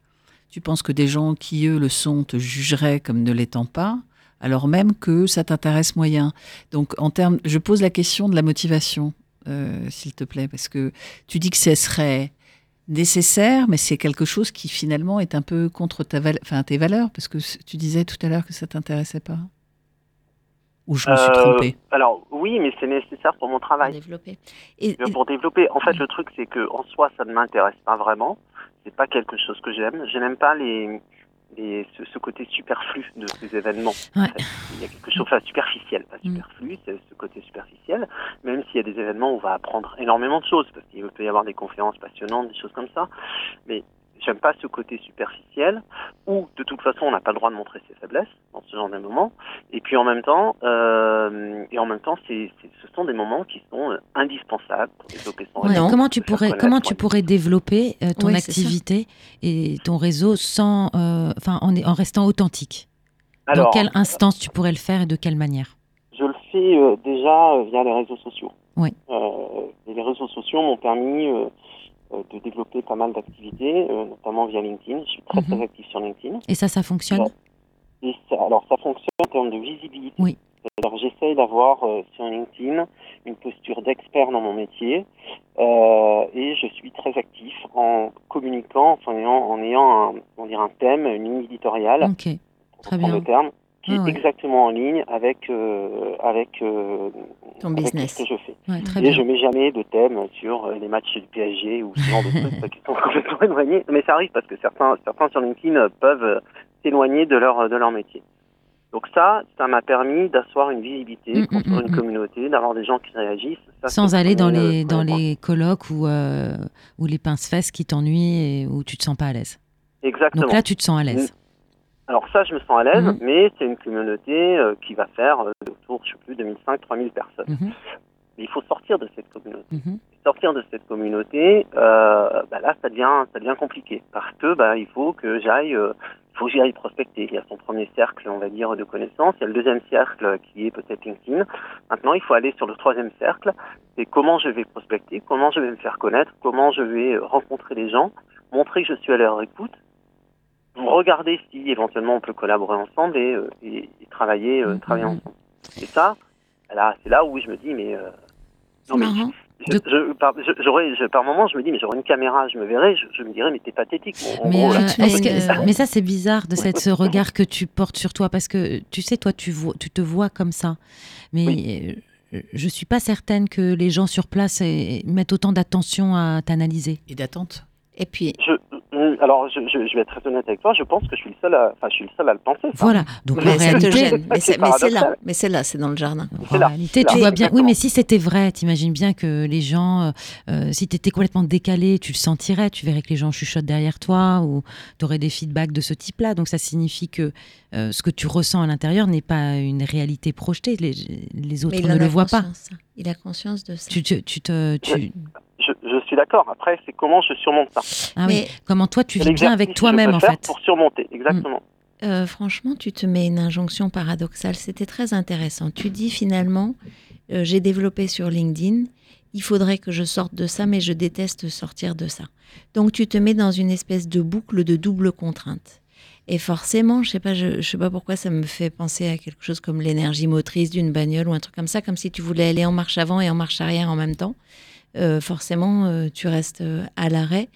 Speaker 4: tu penses que des gens qui, eux, le sont, te jugeraient comme ne l'étant pas, alors même que ça t'intéresse moyen. Donc en termes, je pose la question de la motivation, euh, s'il te plaît, parce que tu dis que ce serait nécessaire, mais c'est quelque chose qui finalement est un peu contre ta tes valeurs, parce que tu disais tout à l'heure que ça t'intéressait pas. Ou je me suis
Speaker 6: Euh,
Speaker 4: trompée.
Speaker 6: Alors, oui, mais c'est nécessaire pour mon
Speaker 2: Pour
Speaker 6: travail.
Speaker 2: développer. Et, et-
Speaker 6: Pour développer, en fait, le truc, c'est que en soi, ça ne m'intéresse pas vraiment. C'est pas quelque chose que j'aime. Je n'aime pas les, les ce, ce côté superflu de ces événements. en
Speaker 1: Ouais.
Speaker 6: fait. Il y a quelque chose, enfin, superficiel, pas
Speaker 1: Mm.
Speaker 6: superflu, c'est ce côté superficiel. Même s'il y a des événements où on va apprendre énormément de choses, parce qu'il peut y avoir des conférences passionnantes, des choses comme ça. Mais j'aime pas ce côté superficiel où, de toute façon, on n'a pas le droit de montrer ses faiblesses dans ce genre de moments. Et puis en même temps, euh, et en même temps, c'est, c'est- ce sont des moments qui sont euh, indispensables pour développer son
Speaker 1: Ouais,
Speaker 6: réseau.
Speaker 1: comment tu pourrais comment tu pourrais développer euh, ton
Speaker 2: Ouais,
Speaker 1: activité et ton réseau sans euh, enfin en, en restant authentique? Dans quelle instance tu pourrais le faire et de quelle manière?
Speaker 6: Je le fais euh, déjà euh, via les réseaux sociaux.
Speaker 1: Oui.
Speaker 6: Euh, et les réseaux sociaux m'ont permis de développer pas mal d'activités, euh, notamment via LinkedIn. Je suis très
Speaker 1: Mhm.
Speaker 6: très actif sur LinkedIn.
Speaker 1: Et ça, ça fonctionne
Speaker 6: Ouais. Et ça, alors ça fonctionne en termes de visibilité.
Speaker 1: Oui.
Speaker 6: Alors j'essaye d'avoir euh, sur LinkedIn une posture d'expert dans mon métier euh, et je suis très actif en communiquant, en ayant, en ayant un, on un thème, une ligne éditoriale,
Speaker 1: Ok. très bien.
Speaker 6: le terme, qui
Speaker 1: Ah ouais.
Speaker 6: est exactement en ligne avec avec avec, euh,
Speaker 2: Ton
Speaker 6: avec
Speaker 2: business.
Speaker 6: ce que je fais.
Speaker 1: Ouais,
Speaker 6: Et
Speaker 1: bien.
Speaker 6: je mets jamais de thème sur euh, les matchs du PSG ou ce genre de trucs qui sont complètement éloignés. Mais ça arrive parce que certains, certains sur LinkedIn euh, peuvent euh, s'éloigner de leur, de leur métier. Donc ça, ça m'a permis d'asseoir une visibilité,
Speaker 1: Mm, mm,
Speaker 6: construire
Speaker 1: mm,
Speaker 6: une
Speaker 1: mm.
Speaker 6: communauté, d'avoir des gens qui réagissent. Ça,
Speaker 1: Sans aller dans les
Speaker 6: euh,
Speaker 1: dans
Speaker 6: point.
Speaker 1: les colloques ou euh, ou les pince-fesses qui t'ennuient et où tu te sens pas à l'aise.
Speaker 6: Exactement.
Speaker 1: Donc là, tu te sens à l'aise.
Speaker 6: Alors ça, je me sens à l'aise,
Speaker 1: Mhm.
Speaker 6: mais c'est une communauté euh, qui va faire euh, autour, je sais plus, 2500-3000 personnes.
Speaker 1: Mhm,
Speaker 6: Mais il faut sortir de cette communauté.
Speaker 1: mhm.
Speaker 6: sortir de cette communauté, euh, bah là, ça devient, ça devient compliqué parce que bah, il faut que j'aille, euh, il faut que j'aille prospecter. Il y a son premier cercle, on va dire, de connaissances. Il y a le deuxième cercle qui est peut-être LinkedIn. Maintenant, il faut aller sur le troisième cercle. C'est comment je vais prospecter, comment je vais me faire connaître, comment je vais euh, rencontrer les gens, montrer que je suis à leur écoute, regarder si éventuellement on peut collaborer ensemble et, euh, et, et travailler, euh,
Speaker 1: Mhm.
Speaker 6: travailler ensemble. Et ça, là, c'est là où je me dis, mais euh, non, mais
Speaker 2: marrant.
Speaker 6: je,
Speaker 1: De-
Speaker 6: je- par, je- j'aurais, je- par moment, je me dis, mais j'aurais une caméra, je me verrais, je, je me dirais, mais t'es pathétique.
Speaker 1: Mais,
Speaker 6: gros, là.
Speaker 1: euh,
Speaker 2: tu
Speaker 1: est-ce
Speaker 2: mets
Speaker 1: que-
Speaker 2: une-
Speaker 1: mais ça, c'est bizarre de cette, ce regard que tu portes sur toi parce que tu sais, toi, tu, vois, tu te vois comme ça. Mais je suis pas certaine que les gens sur place mettent autant d'attention à t'analyser.
Speaker 4: Et d'attente.
Speaker 2: Et puis,
Speaker 6: Je, alors, je, je, je vais être très honnête avec toi, je pense que je suis le seul à, enfin, je suis le seul à le penser. ça.
Speaker 1: Voilà. Donc en
Speaker 2: mais
Speaker 1: réalité.
Speaker 2: Mais c'est là. Mais c'est là, c'est dans le jardin.
Speaker 1: En
Speaker 6: là,
Speaker 1: réalité, tu
Speaker 6: là.
Speaker 1: vois bien. Oui, mais si c'était vrai, t'imagines bien que les gens, euh, euh, si t'étais complètement décalé, tu le sentirais. Tu verrais que les gens chuchotent derrière toi ou t'aurais des feedbacks de ce type-là. Donc ça signifie que euh, ce que tu ressens à l'intérieur n'est pas une réalité projetée. Les, les autres ne le
Speaker 2: a
Speaker 1: voient pas.
Speaker 2: Il a conscience de ça.
Speaker 1: Tu, tu, tu te, tu...
Speaker 6: je suis d'accord. Après, c'est comment je surmonte ça.
Speaker 1: Ah oui.
Speaker 2: Mais
Speaker 1: Comment toi tu vis bien avec toi-même en fait.
Speaker 6: Pour surmonter, exactement.
Speaker 2: Euh, franchement, tu te mets une injonction paradoxale. C'était très intéressant. Tu dis finalement, euh, j'ai développé sur LinkedIn, il faudrait que je sorte de ça, mais je déteste sortir de ça. Donc tu te mets dans une espèce de boucle de double contrainte. Et forcément, je sais pas, je, je sais pas pourquoi ça me fait penser à quelque chose comme l'énergie motrice d'une bagnole ou un truc comme ça, comme si tu voulais aller en marche avant et en marche arrière en même temps. Euh, forcément, euh, tu restes euh, à l'arrêt.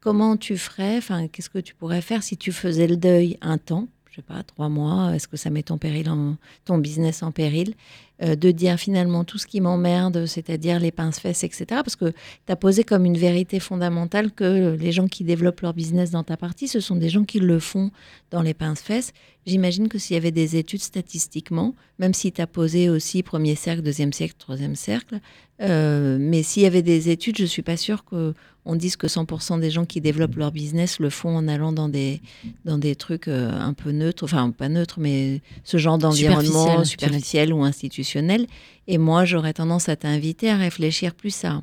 Speaker 2: Comment tu ferais Enfin, qu'est-ce que tu pourrais faire si tu faisais le deuil un temps Je sais pas, trois mois. Est-ce que ça met ton péril, en, ton business en péril de dire finalement tout ce qui m'emmerde, c'est-à-dire les pinces-fesses, etc. Parce que tu as posé comme une vérité fondamentale que les gens qui développent leur business dans ta partie, ce sont des gens qui le font dans les pinces-fesses. J'imagine que s'il y avait des études statistiquement, même si tu as posé aussi premier cercle, deuxième cercle, troisième cercle, euh, mais s'il y avait des études, je suis pas sûre qu'on dise que 100% des gens qui développent leur business le font en allant dans des, dans des trucs euh, un peu neutres, enfin pas neutres, mais ce genre d'environnement
Speaker 1: Superficiel,
Speaker 2: superficiel ou institutionnel. Et moi, j'aurais tendance à t'inviter à réfléchir plus à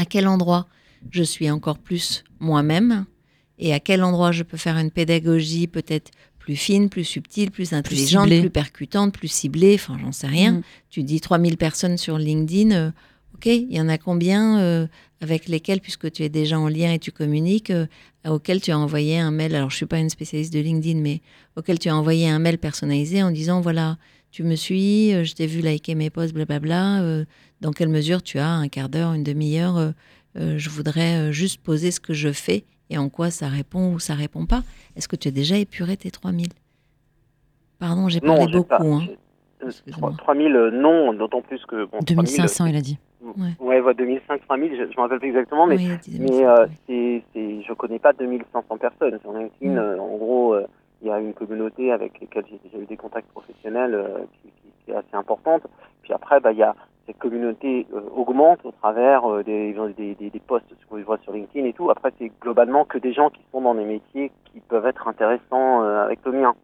Speaker 2: à quel endroit je suis encore plus moi-même et à quel endroit je peux faire une pédagogie peut-être plus fine, plus subtile, plus intelligente, plus, percutante, plus ciblée, enfin j'en sais rien.
Speaker 1: Mm.
Speaker 2: Tu dis 3000 personnes sur LinkedIn, euh, ok, il y en a combien euh, avec lesquelles, puisque tu es déjà en lien et tu communiques, euh, auxquels tu as envoyé un mail, alors je suis pas une spécialiste de LinkedIn, mais auquel tu as envoyé un mail personnalisé en disant, voilà, tu me suis, euh, je t'ai vu liker mes posts, blablabla, dans quelle mesure tu as un quart d'heure, une demi-heure, je voudrais juste poser ce que je fais et en quoi ça répond ou ça répond pas? Est-ce que tu as déjà épuré tes 3000 Pardon, j'ai parlé beaucoup.
Speaker 6: pas.
Speaker 2: hein.
Speaker 6: j'ai- euh,
Speaker 2: Excuse-moi.
Speaker 6: 3000, euh, non, d'autant plus que. Bon,
Speaker 1: 2500, il a dit.
Speaker 6: 3000, ouais, ouais, 2500, 3000, je ne me rappelle plus exactement, mais,
Speaker 2: Oui,
Speaker 6: mais
Speaker 2: 2500,
Speaker 6: euh,
Speaker 2: oui.
Speaker 6: c'est, c'est, je connais pas 2500 personnes. Sur LinkedIn,
Speaker 2: Mm.
Speaker 6: euh, en gros, euh, il y a une communauté avec laquelle j'ai déjà eu des contacts professionnels euh, qui, qui- qui est assez importante. Puis après, bah, il y a cette communauté euh, augmente au travers euh, des, des, des, des posts que je vois sur LinkedIn et tout. Après, c'est globalement que des gens qui sont dans des métiers qui peuvent être intéressants euh, avec le mien.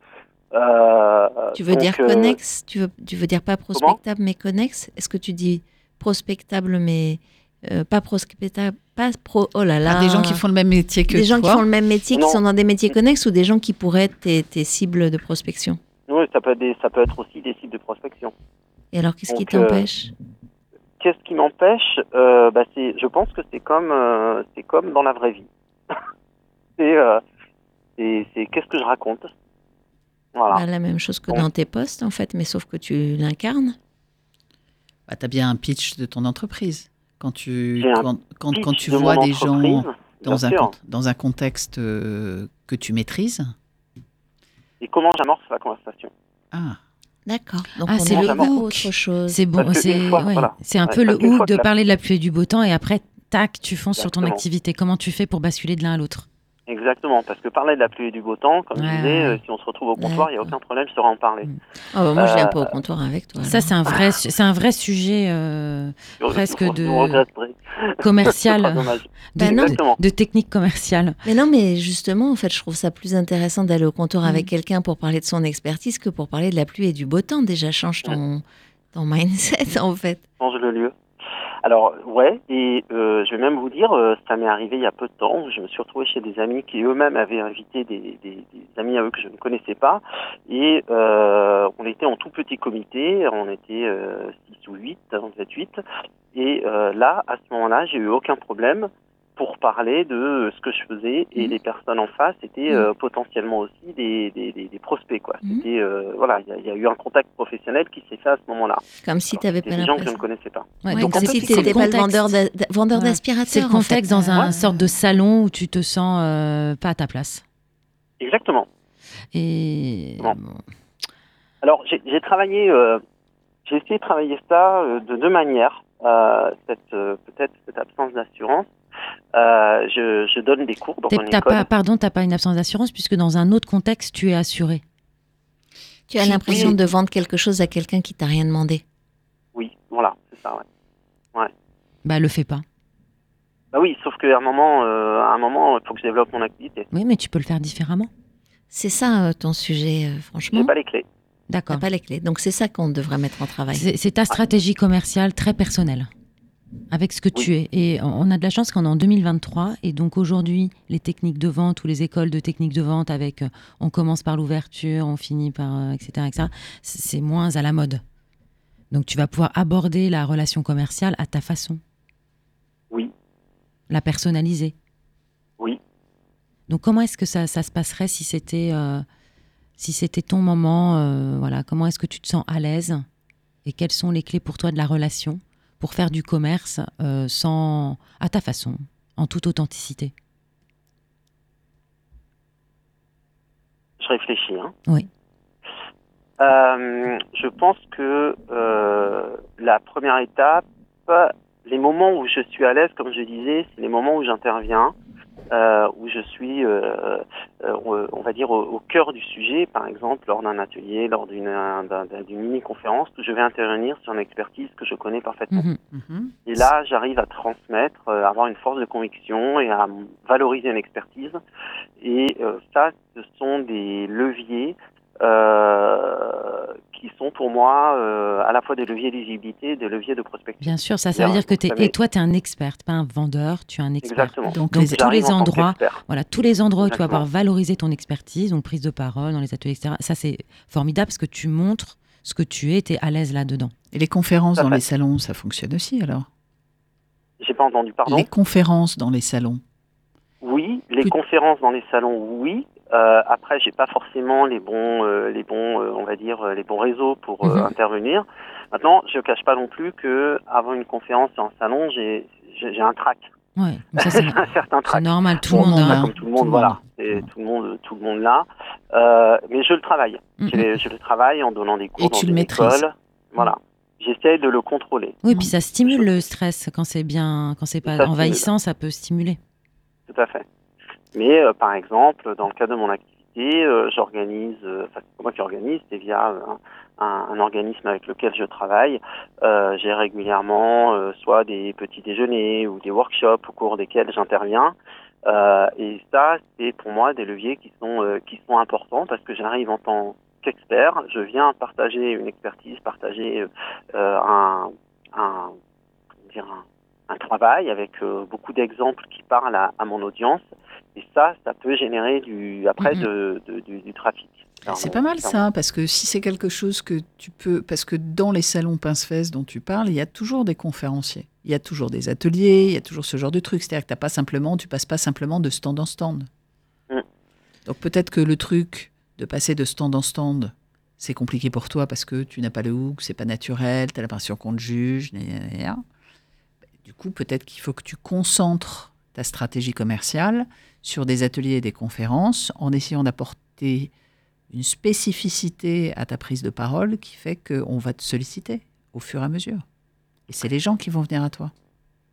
Speaker 6: Euh,
Speaker 2: Tu veux
Speaker 6: donc,
Speaker 2: dire
Speaker 6: euh,
Speaker 2: connexe tu veux, tu veux dire pas prospectable mais connexe Est-ce que tu dis prospectable mais euh, pas prospectable Pas pro. Oh là là
Speaker 4: Ah, des gens qui font le même métier que
Speaker 2: Des gens
Speaker 4: toi?
Speaker 2: qui font le même métier, qui sont dans des métiers connexes ou des gens qui pourraient être tes, tes cibles de prospection?
Speaker 6: Oui, ça peut être des, ça peut être aussi des sites de prospection.
Speaker 2: Et alors, qu'est-ce qui
Speaker 6: euh,
Speaker 2: t'empêche?
Speaker 6: Qu'est-ce qui m'empêche? Euh, bah, c'est, je pense que c'est comme, euh, c'est comme dans la vraie vie. c'est, euh, c'est, c'est qu'est-ce que je raconte? Voilà.
Speaker 2: Bah, La même chose que
Speaker 6: Bon.
Speaker 2: dans tes postes, en fait, mais sauf que tu l'incarnes.
Speaker 4: Bah, tu as bien un pitch de ton entreprise. Quand tu, quand, quand, tu
Speaker 6: de
Speaker 4: vois des gens dans un, dans un contexte euh, que tu maîtrises.
Speaker 6: Et comment j'amorce la conversation?
Speaker 4: Ah,
Speaker 2: D'accord. Donc,
Speaker 1: Ah,
Speaker 2: on
Speaker 1: c'est
Speaker 2: est
Speaker 6: le
Speaker 1: hook.
Speaker 2: autre chose.
Speaker 1: C'est bon, c'est
Speaker 6: une fois,
Speaker 1: ouais,
Speaker 6: voilà.
Speaker 1: c'est un
Speaker 6: Ouais,
Speaker 1: peu le hook de
Speaker 6: la-
Speaker 1: parler de la pluie et du beau temps et après, tac, tu fonces sur ton activité. Comment tu fais pour basculer de l'un à l'autre?
Speaker 6: Exactement, parce que parler de la pluie et du beau temps, comme
Speaker 1: Ouais,
Speaker 6: je disais,
Speaker 1: ouais.
Speaker 6: euh, si on se retrouve au comptoir, il n'y a aucun problème, je saurai en parler.
Speaker 1: Mm.
Speaker 2: Oh, bah, moi, je viens
Speaker 6: Euh,
Speaker 2: pas au comptoir avec toi.
Speaker 1: Ça, c'est un vrai, c'est un vrai sujet euh, Presque de- commercial, de,
Speaker 2: Bah non.
Speaker 6: Exactement.
Speaker 1: de technique commerciale.
Speaker 2: Mais non, mais justement, en fait, je trouve ça plus intéressant d'aller au comptoir
Speaker 1: Mm.
Speaker 2: avec quelqu'un pour parler de son expertise que pour parler de la pluie et du beau temps. Déjà, change ton, ton mindset, en fait.
Speaker 6: change le lieu. Alors, ouais, et euh, je vais même vous dire, euh, ça m'est arrivé il y a peu de temps. Je me suis retrouvé chez des amis qui eux-mêmes avaient invité des, amis à eux que je ne connaissais pas. Et euh, on était en tout petit comité, on était euh, 6 ou 8, on devait être 8. Et euh, là, à ce moment-là, j'ai eu aucun problème pour parler de ce que je faisais et
Speaker 2: Mhm.
Speaker 6: les personnes en face étaient euh, potentiellement aussi des, des, des, des prospects quoi.
Speaker 2: Mhm.
Speaker 6: C'était euh, voilà, il y, a- il y a eu un contact professionnel qui s'est fait à ce moment-là.
Speaker 2: Comme si tu
Speaker 6: c'était
Speaker 2: pas
Speaker 6: des gens que je ne connaissais pas.
Speaker 1: Ouais,
Speaker 2: Ouais,
Speaker 1: donc
Speaker 2: comme si tu n'étais pas le vendeur vendeur
Speaker 1: Ouais.
Speaker 2: d'aspirateur.
Speaker 1: C'est le
Speaker 2: en
Speaker 1: contexte
Speaker 2: fait.
Speaker 1: dans un
Speaker 2: Euh,
Speaker 1: sorte de salon où tu te sens euh, pas à ta place.
Speaker 6: Exactement.
Speaker 1: Et
Speaker 6: Bon. Alors, j'ai travaillé, euh, j'ai essayé de travailler ça euh, de deux manières. Euh, cette euh, peut-être cette absence d'assurance. Euh, je, je donne des cours dans école.
Speaker 1: pas, pardon, t'as pas une absence d'assurance puisque dans un autre contexte, tu es assuré.
Speaker 2: Tu as l'impression de vendre quelque chose à quelqu'un qui t'a rien demandé.
Speaker 6: Oui, voilà, c'est ça. Ouais.
Speaker 1: Bah, le fais pas.
Speaker 6: Bah oui, sauf qu'à un moment, euh, à un moment, il faut que je développe mon activité.
Speaker 1: Oui, mais tu peux le faire différemment.
Speaker 2: C'est ça euh, ton sujet, euh,
Speaker 6: J'ai
Speaker 2: franchement.
Speaker 6: pas les clés.
Speaker 1: D'accord.
Speaker 2: T'as pas les clés. Donc c'est ça qu'on devrait mettre en travail.
Speaker 1: C'est c'est ta stratégie commerciale très personnelle avec ce que tu es. Et on- a de la chance qu'on est en 2023 et donc aujourd'hui, les techniques de vente ou les écoles de techniques de vente avec euh, on commence par l'ouverture, on finit par euh, etc., etc., c- c'est moins à la mode. Donc tu vas pouvoir aborder la relation commerciale à ta façon,
Speaker 6: Oui,
Speaker 1: la personnaliser.
Speaker 6: oui.
Speaker 1: Donc comment est-ce que ça, ça se passerait si c'était euh, si c'était ton moment euh, voilà comment est-ce que tu te sens à l'aise et quelles sont les clés pour toi de la relation? Pour faire du commerce euh, sans à ta façon en toute authenticité
Speaker 6: Je réfléchis. Hein.
Speaker 1: Oui.
Speaker 6: Euh, je pense que euh, la première étape, les moments où je suis à l'aise, comme je disais, c'est les moments où j'interviens, euh, où je suis, euh, euh, on va dire, au, au, cœur du sujet, par exemple, lors d'un atelier, lors d'une d'une mini-conférence, où je vais intervenir sur une expertise que je connais parfaitement.
Speaker 1: Mhm.
Speaker 6: Et là, j'arrive à transmettre, euh, à avoir une force de conviction et à valoriser une expertise. Et euh, ça, ce sont des leviers euh, qui sont pour moi euh, à la fois des leviers d'éligibilité et des leviers de prospection.
Speaker 1: Bien sûr, ça, ça veut dire que
Speaker 6: vous savez-
Speaker 1: et toi, tu es un expert, pas un vendeur, tu es un expert.
Speaker 6: Exactement.
Speaker 4: Donc,
Speaker 1: Donc,
Speaker 4: les-
Speaker 1: tous les endroits, voilà, tous les endroits où tu vas pouvoir valoriser ton expertise, donc prise de parole dans les ateliers, etc. Ça, c'est formidable parce que tu montres ce que tu es, tu es à l'aise là-dedans.
Speaker 4: Et les conférences dans
Speaker 6: fait.
Speaker 4: les salons, ça fonctionne aussi alors?
Speaker 6: J'ai pas entendu, pardon?
Speaker 4: Les conférences dans les salons.
Speaker 6: Oui, les conférences dans les salons, oui. Euh, après, j'ai pas forcément les bons, euh, les bons, euh, on va dire, euh, les bons réseaux pour
Speaker 1: Mhm.
Speaker 6: intervenir. Maintenant, je cache pas non plus que avant une conférence en salon, j'ai j'ai un trac,
Speaker 1: Ouais, ça, c'est,
Speaker 6: un certain
Speaker 1: c'est
Speaker 6: trac.
Speaker 1: normal, tout
Speaker 4: Tout
Speaker 1: le monde a.
Speaker 4: a.
Speaker 6: Comme tout le
Speaker 4: Tout
Speaker 6: monde,
Speaker 4: le
Speaker 6: voilà,
Speaker 1: Mhm.
Speaker 6: tout le monde, tout le monde là. Mais je le travaille. Je, le- je le travaille en donnant des cours
Speaker 4: Et
Speaker 6: dans
Speaker 4: tu le maîtrises.
Speaker 6: Voilà. J'essaie de le contrôler.
Speaker 1: Oui, puis ça stimule le stress quand c'est bien, quand c'est pas
Speaker 6: Ça stimule.
Speaker 1: envahissant, ça peut stimuler.
Speaker 6: Tout à fait. Mais euh, par exemple, dans le cadre de mon activité, euh, j'organise, euh, enfin c'est moi qui organise, c'est via euh, un, un- un organisme avec lequel je travaille. Euh, J'ai régulièrement soit des petits déjeuners ou des workshops au cours desquels j'interviens. Et ça, c'est pour moi des leviers qui sont qui sont importants parce que j'arrive en tant qu'expert, je viens partager une expertise, partager euh, un, un, dire, un, un travail avec euh, beaucoup d'exemples qui parlent à, à mon audience. Et ça, ça peut générer du, après
Speaker 1: Mhm.
Speaker 6: de, de- du, du trafic.
Speaker 4: C'est pas mal ça, parce que si c'est quelque chose que tu peux, parce que dans les salons pince-fesses dont tu parles, il y a toujours des conférenciers, il y a toujours des ateliers, il y a toujours ce genre de truc. C'est-à-dire que t'as pas simplement, tu passes pas simplement de stand en stand.
Speaker 6: Mm.
Speaker 4: Donc peut-être que le truc de passer de stand en stand, c'est compliqué pour toi parce que tu n'as pas le hook, c'est pas naturel, tu as l'impression qu'on te juge. gna. Du coup, peut-être qu'il faut que tu concentres ta stratégie commerciale sur des ateliers et des conférences en essayant d'apporter une spécificité à ta prise de parole qui fait qu'on va te solliciter au fur et à mesure. Et c'est les gens qui vont venir à toi.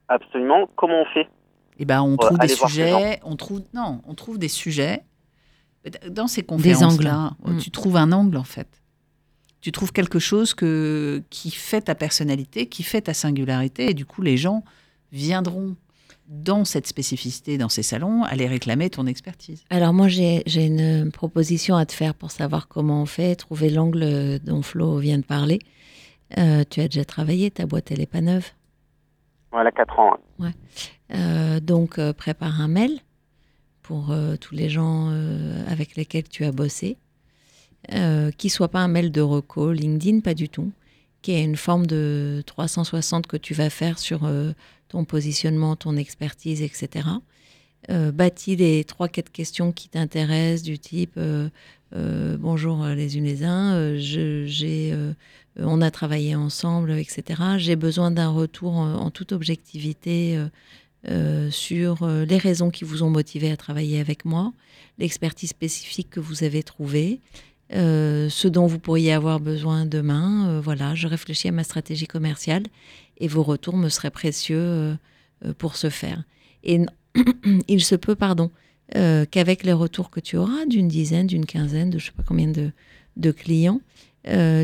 Speaker 6: Absolument. Comment on fait?
Speaker 4: Et ben on
Speaker 6: Pour
Speaker 4: trouve des sujets, on trouve non, on trouve des sujets dans ces conférences
Speaker 1: angles.
Speaker 4: là,
Speaker 1: Mm.
Speaker 4: tu trouves un angle en fait. Tu trouves quelque chose que qui fait ta personnalité, qui fait ta singularité et du coup les gens viendront dans cette spécificité dans ces salons aller réclamer ton expertise.
Speaker 2: Alors moi, j'ai j'ai une proposition à te faire pour savoir comment on fait, trouver l'angle dont Flo vient de parler. Euh, tu as déjà travaillé, ta boîte, elle est pas neuve.
Speaker 6: Voilà, 4 ans. hein.
Speaker 2: Euh, donc, euh, prépare un mail pour euh, tous les gens euh, avec lesquels tu as bossé, euh, qui soit pas un mail de reco, LinkedIn, pas du tout, qui est une forme de 360 que tu vas faire sur euh, ton positionnement, ton expertise, etc. Euh, bâtis trois quatre questions qui t'intéressent du type euh, euh, bonjour les unes les uns, j'ai on a travaillé ensemble, etc. J'ai besoin d'un retour en, toute objectivité sur les raisons qui vous ont motivé à travailler avec moi, l'expertise spécifique que vous avez trouvée, euh, ce dont vous pourriez avoir besoin demain. Euh, voilà, je réfléchis à ma stratégie commerciale et vos retours me seraient précieux euh, pour ce faire. Et il se peut, pardon, qu'avec les retours que tu auras d'une dizaine, d'une quinzaine, de je sais pas combien de, clients,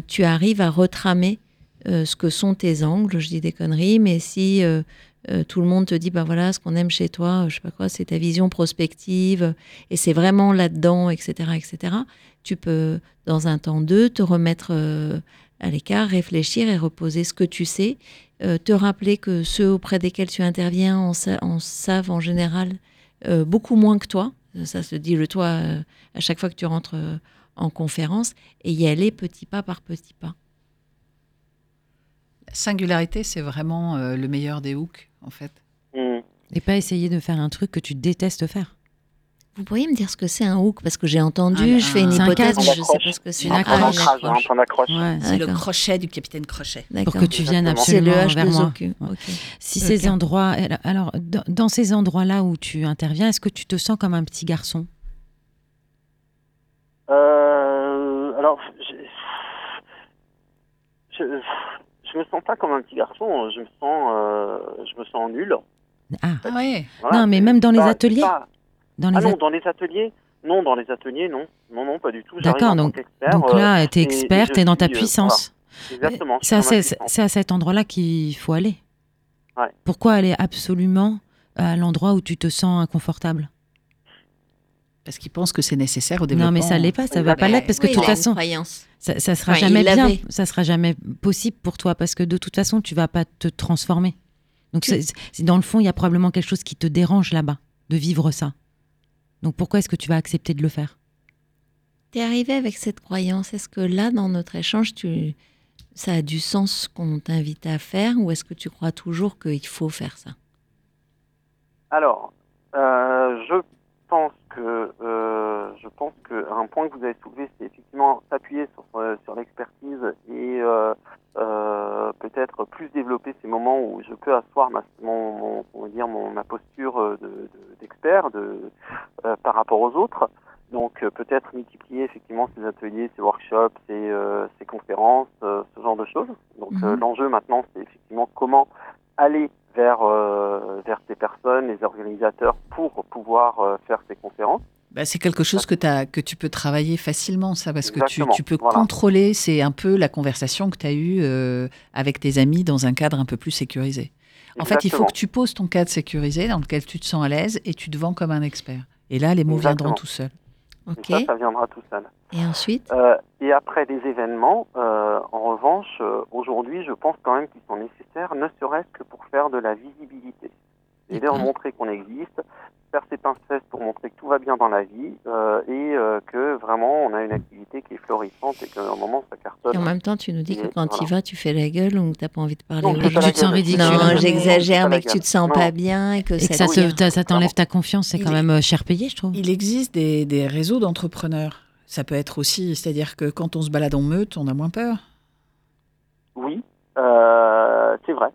Speaker 2: tu arrives à retramer ce que sont tes angles. Je dis des conneries, mais si euh, tout le monde te dit, bah voilà, ce qu'on aime chez toi, je sais pas quoi, c'est ta vision prospective, et c'est vraiment là-dedans, etc., etc. Tu peux, dans un temps deux, te remettre euh, à l'écart, réfléchir et reposer ce que tu sais, euh, te rappeler que ceux auprès desquels tu interviens en, en savent en général beaucoup moins que toi. Ça se dit le toi à chaque fois que tu rentres en conférence, et y aller petit pas par petit pas.
Speaker 4: La singularité, c'est vraiment le meilleur des hooks en fait.
Speaker 6: Hmm.
Speaker 1: Et pas essayer de faire un truc que tu détestes faire.
Speaker 2: Vous pourriez me dire ce que c'est un hook Parce que j'ai entendu,
Speaker 4: Un-
Speaker 2: je fais une
Speaker 1: un
Speaker 2: hypothèse, je ne sais pas ce que c'est.
Speaker 1: Une
Speaker 2: Ah,
Speaker 1: accroche.
Speaker 2: une
Speaker 6: Ton ancrage, hein,
Speaker 2: accroche.
Speaker 6: ton accroche.
Speaker 1: Ouais.
Speaker 4: C'est le crochet du capitaine Crochet.
Speaker 1: Pour que tu viennes
Speaker 6: Exactement.
Speaker 2: C'est le
Speaker 1: absolument vers moi.
Speaker 2: H2OQ.
Speaker 1: Ouais.
Speaker 2: Ok.
Speaker 1: Si ces endroits, alors dans, dans ces endroits-là où tu interviens, est-ce que tu te sens comme un petit garçon?
Speaker 6: Euh, alors, je, je me sens pas comme un petit garçon. Je me sens, euh, je me sens nul.
Speaker 1: Ah,
Speaker 4: Ah ouais.
Speaker 6: Voilà,
Speaker 1: Non, mais même dans les
Speaker 6: pas-
Speaker 1: ateliers
Speaker 6: pas-
Speaker 1: dans les
Speaker 6: Ah non,
Speaker 1: at-
Speaker 6: dans les ateliers, non, dans les ateliers, non, non, non, pas du tout.
Speaker 1: D'accord, donc- Donc
Speaker 6: euh,
Speaker 1: là, tu es
Speaker 6: et-
Speaker 1: expert,
Speaker 6: et je
Speaker 1: tu es dans ta
Speaker 6: euh,
Speaker 1: puissance.
Speaker 6: exactement. je
Speaker 1: C'est à, à cet endroit-là qu'il faut aller.
Speaker 6: Ouais.
Speaker 1: Pourquoi aller absolument à l'endroit où tu te sens inconfortable?
Speaker 4: Parce qu'ils pensent que c'est nécessaire au développement.
Speaker 1: Non, mais ça l'est pas, ça va pas l'être parce que
Speaker 2: oui,
Speaker 1: de toute façon,
Speaker 2: croyance.
Speaker 1: Ça, ça sera jamais bien, ça sera jamais possible pour toi parce que de toute façon, tu vas pas te transformer. Donc, c'est- dans le fond, il y a probablement quelque chose qui te dérange là-bas de vivre ça. Donc, pourquoi est-ce que tu vas accepter de le faire?
Speaker 2: T'es arrivé avec cette croyance. Est-ce que là, dans notre échange, tu... ça a du sens ce qu'on t'invite à faire ou est-ce que tu crois toujours qu'il faut faire ça?
Speaker 6: Alors, euh, je pense que euh, je pense que un point que vous avez soulevé, c'est effectivement s'appuyer sur, euh, sur l'expertise et euh, euh, peut-être plus développer ces moments où je peux asseoir ma, mon, mon- on va dire mon, ma posture de- de- d'expert de, par rapport aux autres. Donc peut-être multiplier effectivement ces ateliers, ces workshops, ces, euh, ces conférences, euh, ce genre de choses. Donc euh,
Speaker 2: Mhm.
Speaker 6: l'enjeu maintenant, c'est effectivement comment aller vers vers ces personnes, les organisateurs, pour pouvoir faire ces conférences.
Speaker 4: Bah, c'est quelque chose que, tu peux travailler facilement, ça, parce que tu, peux
Speaker 6: voilà.
Speaker 4: contrôler. C'est un peu la conversation que tu as eue euh, avec tes amis dans un cadre un peu plus sécurisé. En fait, il faut que tu poses ton cadre sécurisé dans lequel tu te sens à l'aise et tu te vends comme un expert. Et là, les mots
Speaker 6: Exactement.
Speaker 4: viendront tout seuls.
Speaker 6: Ça, ça viendra tout seul.
Speaker 2: Et ensuite
Speaker 6: Euh, et après les événements, euh, en revanche, aujourd'hui, je pense quand même qu'ils sont nécessaires, ne serait-ce que pour faire de la visibilité. C'est-à-dire
Speaker 2: D'accord.
Speaker 6: montrer qu'on existe, faire ses pincettes pour montrer que tout va bien dans la vie euh, et euh, que vraiment on a une activité qui est florissante et qu'à un moment ça cartonne.
Speaker 2: Et en même temps, tu nous dis que
Speaker 6: Et
Speaker 2: quand tu
Speaker 6: voilà.
Speaker 2: vas, tu fais la gueule ou que t'as pas envie de parler
Speaker 6: Non,
Speaker 1: Et que tu te sens ridicule.
Speaker 2: Non, j'exagère, mais que tu te sens
Speaker 6: Non.
Speaker 2: pas bien et que
Speaker 1: Et
Speaker 2: ça
Speaker 1: que ça,
Speaker 2: te-
Speaker 1: te- ça- ça t'enlève ta confiance, c'est quand
Speaker 4: est-
Speaker 1: même euh, cher payé, je trouve.
Speaker 4: Il existe des, des réseaux d'entrepreneurs. Ça peut être aussi, c'est-à-dire que quand on se balade en meute, on a moins peur.
Speaker 6: Oui, euh, c'est vrai.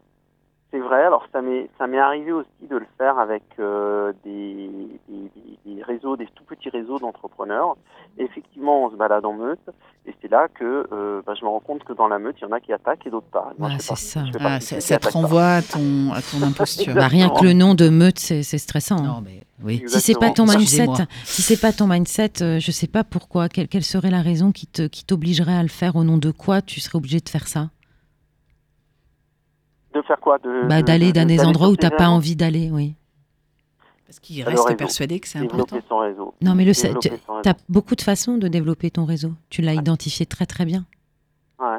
Speaker 6: C'est vrai. Alors ça m'est ça m'est arrivé aussi de le faire avec euh, des, des, des- des réseaux, des tout petits réseaux d'entrepreneurs. Effectivement, on se balade en meute, et c'est là que euh, bah, je me rends compte que dans la meute, il y en a qui attaquent et d'autres pas. Moi,
Speaker 1: Ah, c'est ça.
Speaker 4: Ah, ça, te
Speaker 6: pas.
Speaker 4: renvoie à ton, à ton imposture.
Speaker 1: Bah, rien que le nom de meute, c'est c'est stressant. hein.
Speaker 4: Non, mais oui.
Speaker 1: Si c'est pas ton mindset, si c'est pas ton mindset, euh, je sais pas pourquoi. Quelle, quelle serait la raison qui te qui t'obligerait à le faire Au nom de quoi tu serais obligé de faire ça?
Speaker 6: De faire quoi de,
Speaker 1: Bah
Speaker 6: de-
Speaker 1: d'aller
Speaker 6: de-
Speaker 1: dans des endroits où
Speaker 6: ces
Speaker 1: t'as pas envie d'aller, oui.
Speaker 4: Parce qu'il reste persuadé que c'est important.
Speaker 6: Développer son réseau.
Speaker 1: Non, mais le, tu as beaucoup de façons de développer ton réseau. Tu l'as identifié très très bien.
Speaker 6: Ouais.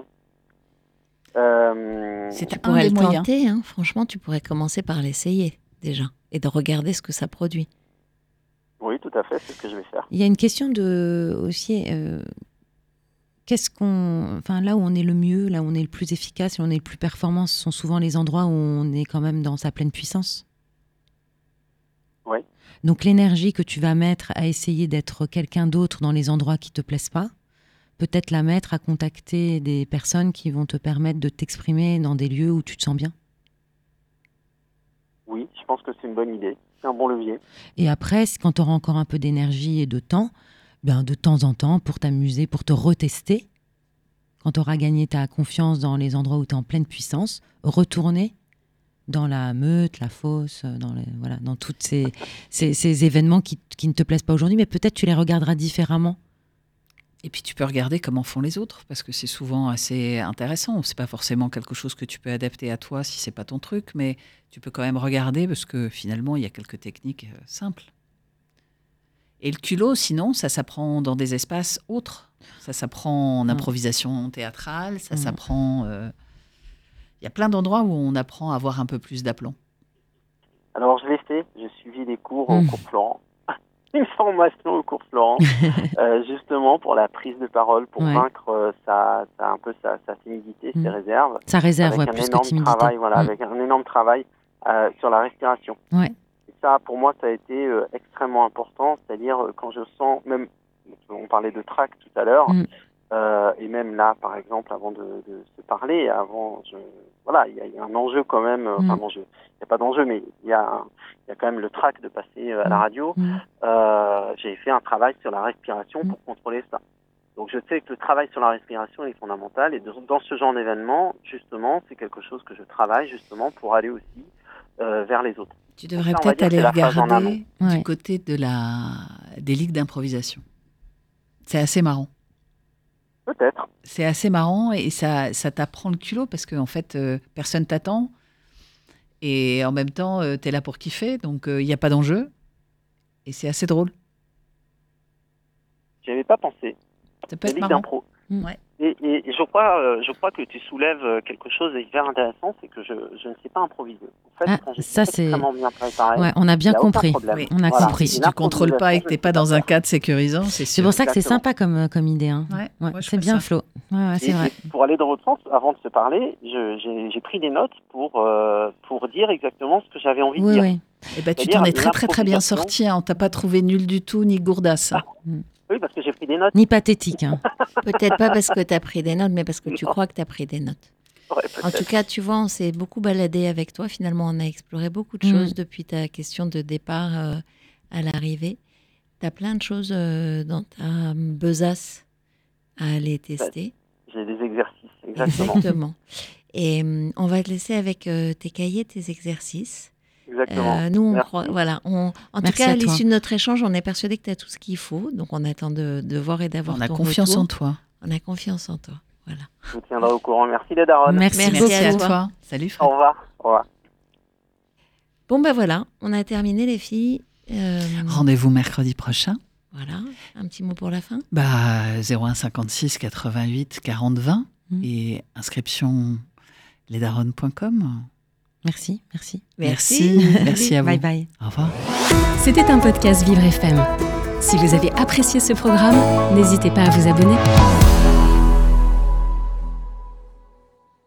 Speaker 6: Euh,
Speaker 4: C'est
Speaker 2: Tu
Speaker 4: un
Speaker 2: pourrais
Speaker 4: des
Speaker 2: le
Speaker 4: moyens.
Speaker 2: tenter, hein. franchement, tu pourrais commencer par l'essayer déjà et de regarder ce que ça produit.
Speaker 6: oui, tout à fait, c'est ce que je vais faire.
Speaker 1: Il y a une question de aussi. euh, Qu'est-ce qu'on, enfin là où on est le mieux, là où on est le plus efficace, là où on est le plus performant, ce sont souvent les endroits où on est quand même dans sa pleine puissance.
Speaker 6: Oui.
Speaker 1: Donc l'énergie que tu vas mettre à essayer d'être quelqu'un d'autre dans les endroits qui te plaisent pas, peut-être la mettre à contacter des personnes qui vont te permettre de t'exprimer dans des lieux où tu te sens bien.
Speaker 6: Oui, je pense que c'est une bonne idée. C'est un bon levier.
Speaker 1: Et après, quand tu auras encore un peu d'énergie et de temps, ben de temps en temps, pour t'amuser, pour te retester, quand tu auras gagné ta confiance dans les endroits où tu es en pleine puissance, retourner dans la meute, la fosse, dans, les, voilà, dans tous ces, ces, ces événements qui, qui ne te plaisent pas aujourd'hui, mais peut-être tu les regarderas différemment.
Speaker 4: Et puis tu peux regarder comment font les autres, parce que c'est souvent assez intéressant. C'est pas forcément quelque chose que tu peux adapter à toi si c'est pas ton truc, mais tu peux quand même regarder parce que finalement il y a quelques techniques euh, simples. Et le culot, sinon, ça s'apprend dans des espaces autres. Ça s'apprend en
Speaker 1: Mm.
Speaker 4: improvisation théâtrale, ça
Speaker 1: Mm.
Speaker 4: s'apprend. euh, Il y a plein d'endroits où on apprend à avoir un peu plus d'aplomb.
Speaker 6: Alors, je l'ai fait. J'ai suivi des cours au
Speaker 1: Mm.
Speaker 6: cours Florent. Une formation au cours Florent, euh, justement pour la prise de parole, pour
Speaker 1: Ouais.
Speaker 6: vaincre euh, sa, sa- un peu sa, sa timidité, ses réserves.
Speaker 1: Ça réserve
Speaker 6: avec
Speaker 1: ouais,
Speaker 6: un
Speaker 1: plus que
Speaker 6: énorme
Speaker 1: timidité.
Speaker 6: travail, voilà, avec un énorme travail euh, sur la respiration.
Speaker 1: Ouais.
Speaker 6: Ça, pour moi, ça a été euh, extrêmement important. C'est-à-dire euh, quand je sens, même, on parlait de trac tout à l'heure,
Speaker 1: Mm.
Speaker 6: euh, et même là, par exemple, avant de, de se parler, avant, je, voilà, il y, a- il y a un enjeu quand même. Enfin,
Speaker 1: Mm.
Speaker 6: un enjeu. Il n'y a pas d'enjeu, mais il y a, y a quand même le trac de passer à la
Speaker 1: Mm.
Speaker 6: radio.
Speaker 1: Mm.
Speaker 6: Euh, j'ai fait un travail sur la respiration pour contrôler ça. Donc je sais que le travail sur la respiration est fondamental et dans ce genre d'événement, justement, c'est quelque chose que je travaille justement pour aller aussi vers les autres.
Speaker 4: Tu devrais peut-être aller regarder du
Speaker 1: Ouais.
Speaker 4: côté de la des ligues d'improvisation. C'est assez marrant.
Speaker 6: Peut-être.
Speaker 4: C'est assez marrant et ça, ça t'apprend le culot parce qu'en en fait, euh, personne t'attend. Et en même temps, tu es là pour kiffer, donc euh, il n'y a pas d'enjeu. Et c'est assez drôle.
Speaker 6: J'y avais pas pensé.
Speaker 4: Ça peut être
Speaker 6: ligue
Speaker 4: marrant.
Speaker 6: d'impro.
Speaker 1: Mm.
Speaker 4: Ouais.
Speaker 6: Et, et- et je crois, euh, je crois que tu soulèves euh, quelque chose d'hyper intéressant, c'est que je, je ne sais pas improviser. En fait,
Speaker 1: Ah,
Speaker 6: quand
Speaker 1: ça, c'est-
Speaker 6: extrêmement bien préparé,
Speaker 1: Ouais, on a bien
Speaker 6: a
Speaker 1: compris.
Speaker 4: Oui.
Speaker 1: On a
Speaker 6: Voilà.
Speaker 1: compris.
Speaker 4: Si tu contrôles pas et que t'es
Speaker 6: je
Speaker 4: pas
Speaker 6: ne
Speaker 4: dans un cadre sécurisant, c'est
Speaker 1: C'est pour ça que c'est sympa comme, euh, comme idée. Hein.
Speaker 4: Ouais,
Speaker 1: Ouais, c'est bien,
Speaker 4: ça.
Speaker 1: Flo. Ouais, ouais, c'est
Speaker 6: Et-
Speaker 1: vrai.
Speaker 6: et pour aller dans l'autre sens, avant de se parler, j'ai pris des notes pour, euh, pour dire exactement ce que j'avais envie de dire.
Speaker 1: oui.
Speaker 4: Et ben, tu t'en es très très très bien sorti. Hein. On t'a pas trouvé nul du tout ni gourdasse. hein.
Speaker 6: Oui, parce que j'ai pris des notes.
Speaker 1: Ni pathétique. Hein.
Speaker 2: Peut-être pas parce que tu as pris des notes, mais parce que tu crois que tu as pris des notes.
Speaker 6: Ouais,
Speaker 2: En tout cas, tu vois, on s'est beaucoup baladé avec toi. Finalement, on a exploré beaucoup de
Speaker 1: Mm.
Speaker 2: choses depuis ta question de départ euh, à l'arrivée. Tu as plein de choses euh, dans ta besace à aller tester.
Speaker 6: J'ai des exercices, exactement.
Speaker 2: Exactement. Et hum, on va te laisser avec euh, tes cahiers, tes exercices.
Speaker 6: Exactement.
Speaker 2: Euh, nous, on croit, voilà, on, en tout cas, à l'issue de notre échange, on est persuadé que tu as tout ce qu'il faut. Donc, on attend de, de voir et d'avoir
Speaker 4: On a
Speaker 2: ton
Speaker 4: confiance
Speaker 2: retour.
Speaker 4: en toi.
Speaker 2: On a confiance en toi. Voilà.
Speaker 6: Je vous tiendrai au courant. Merci les darons.
Speaker 1: Merci,
Speaker 2: Merci
Speaker 1: beaucoup.
Speaker 2: à
Speaker 4: à toi. Salut Fred.
Speaker 6: Au revoir. Au revoir.
Speaker 2: Bon, ben voilà, on a terminé, les filles. Euh,
Speaker 4: Rendez-vous mercredi prochain.
Speaker 2: voilà, un petit mot pour la fin.
Speaker 4: Bah, 01 56 88 40 20
Speaker 1: Mm.
Speaker 4: et inscription lesdaronnes.com.
Speaker 1: Merci, merci.
Speaker 4: Merci. Merci à vous.
Speaker 1: Bye bye.
Speaker 4: Au revoir.
Speaker 7: C'était un podcast Vivre FM. Si vous avez apprécié ce programme, n'hésitez pas à vous abonner.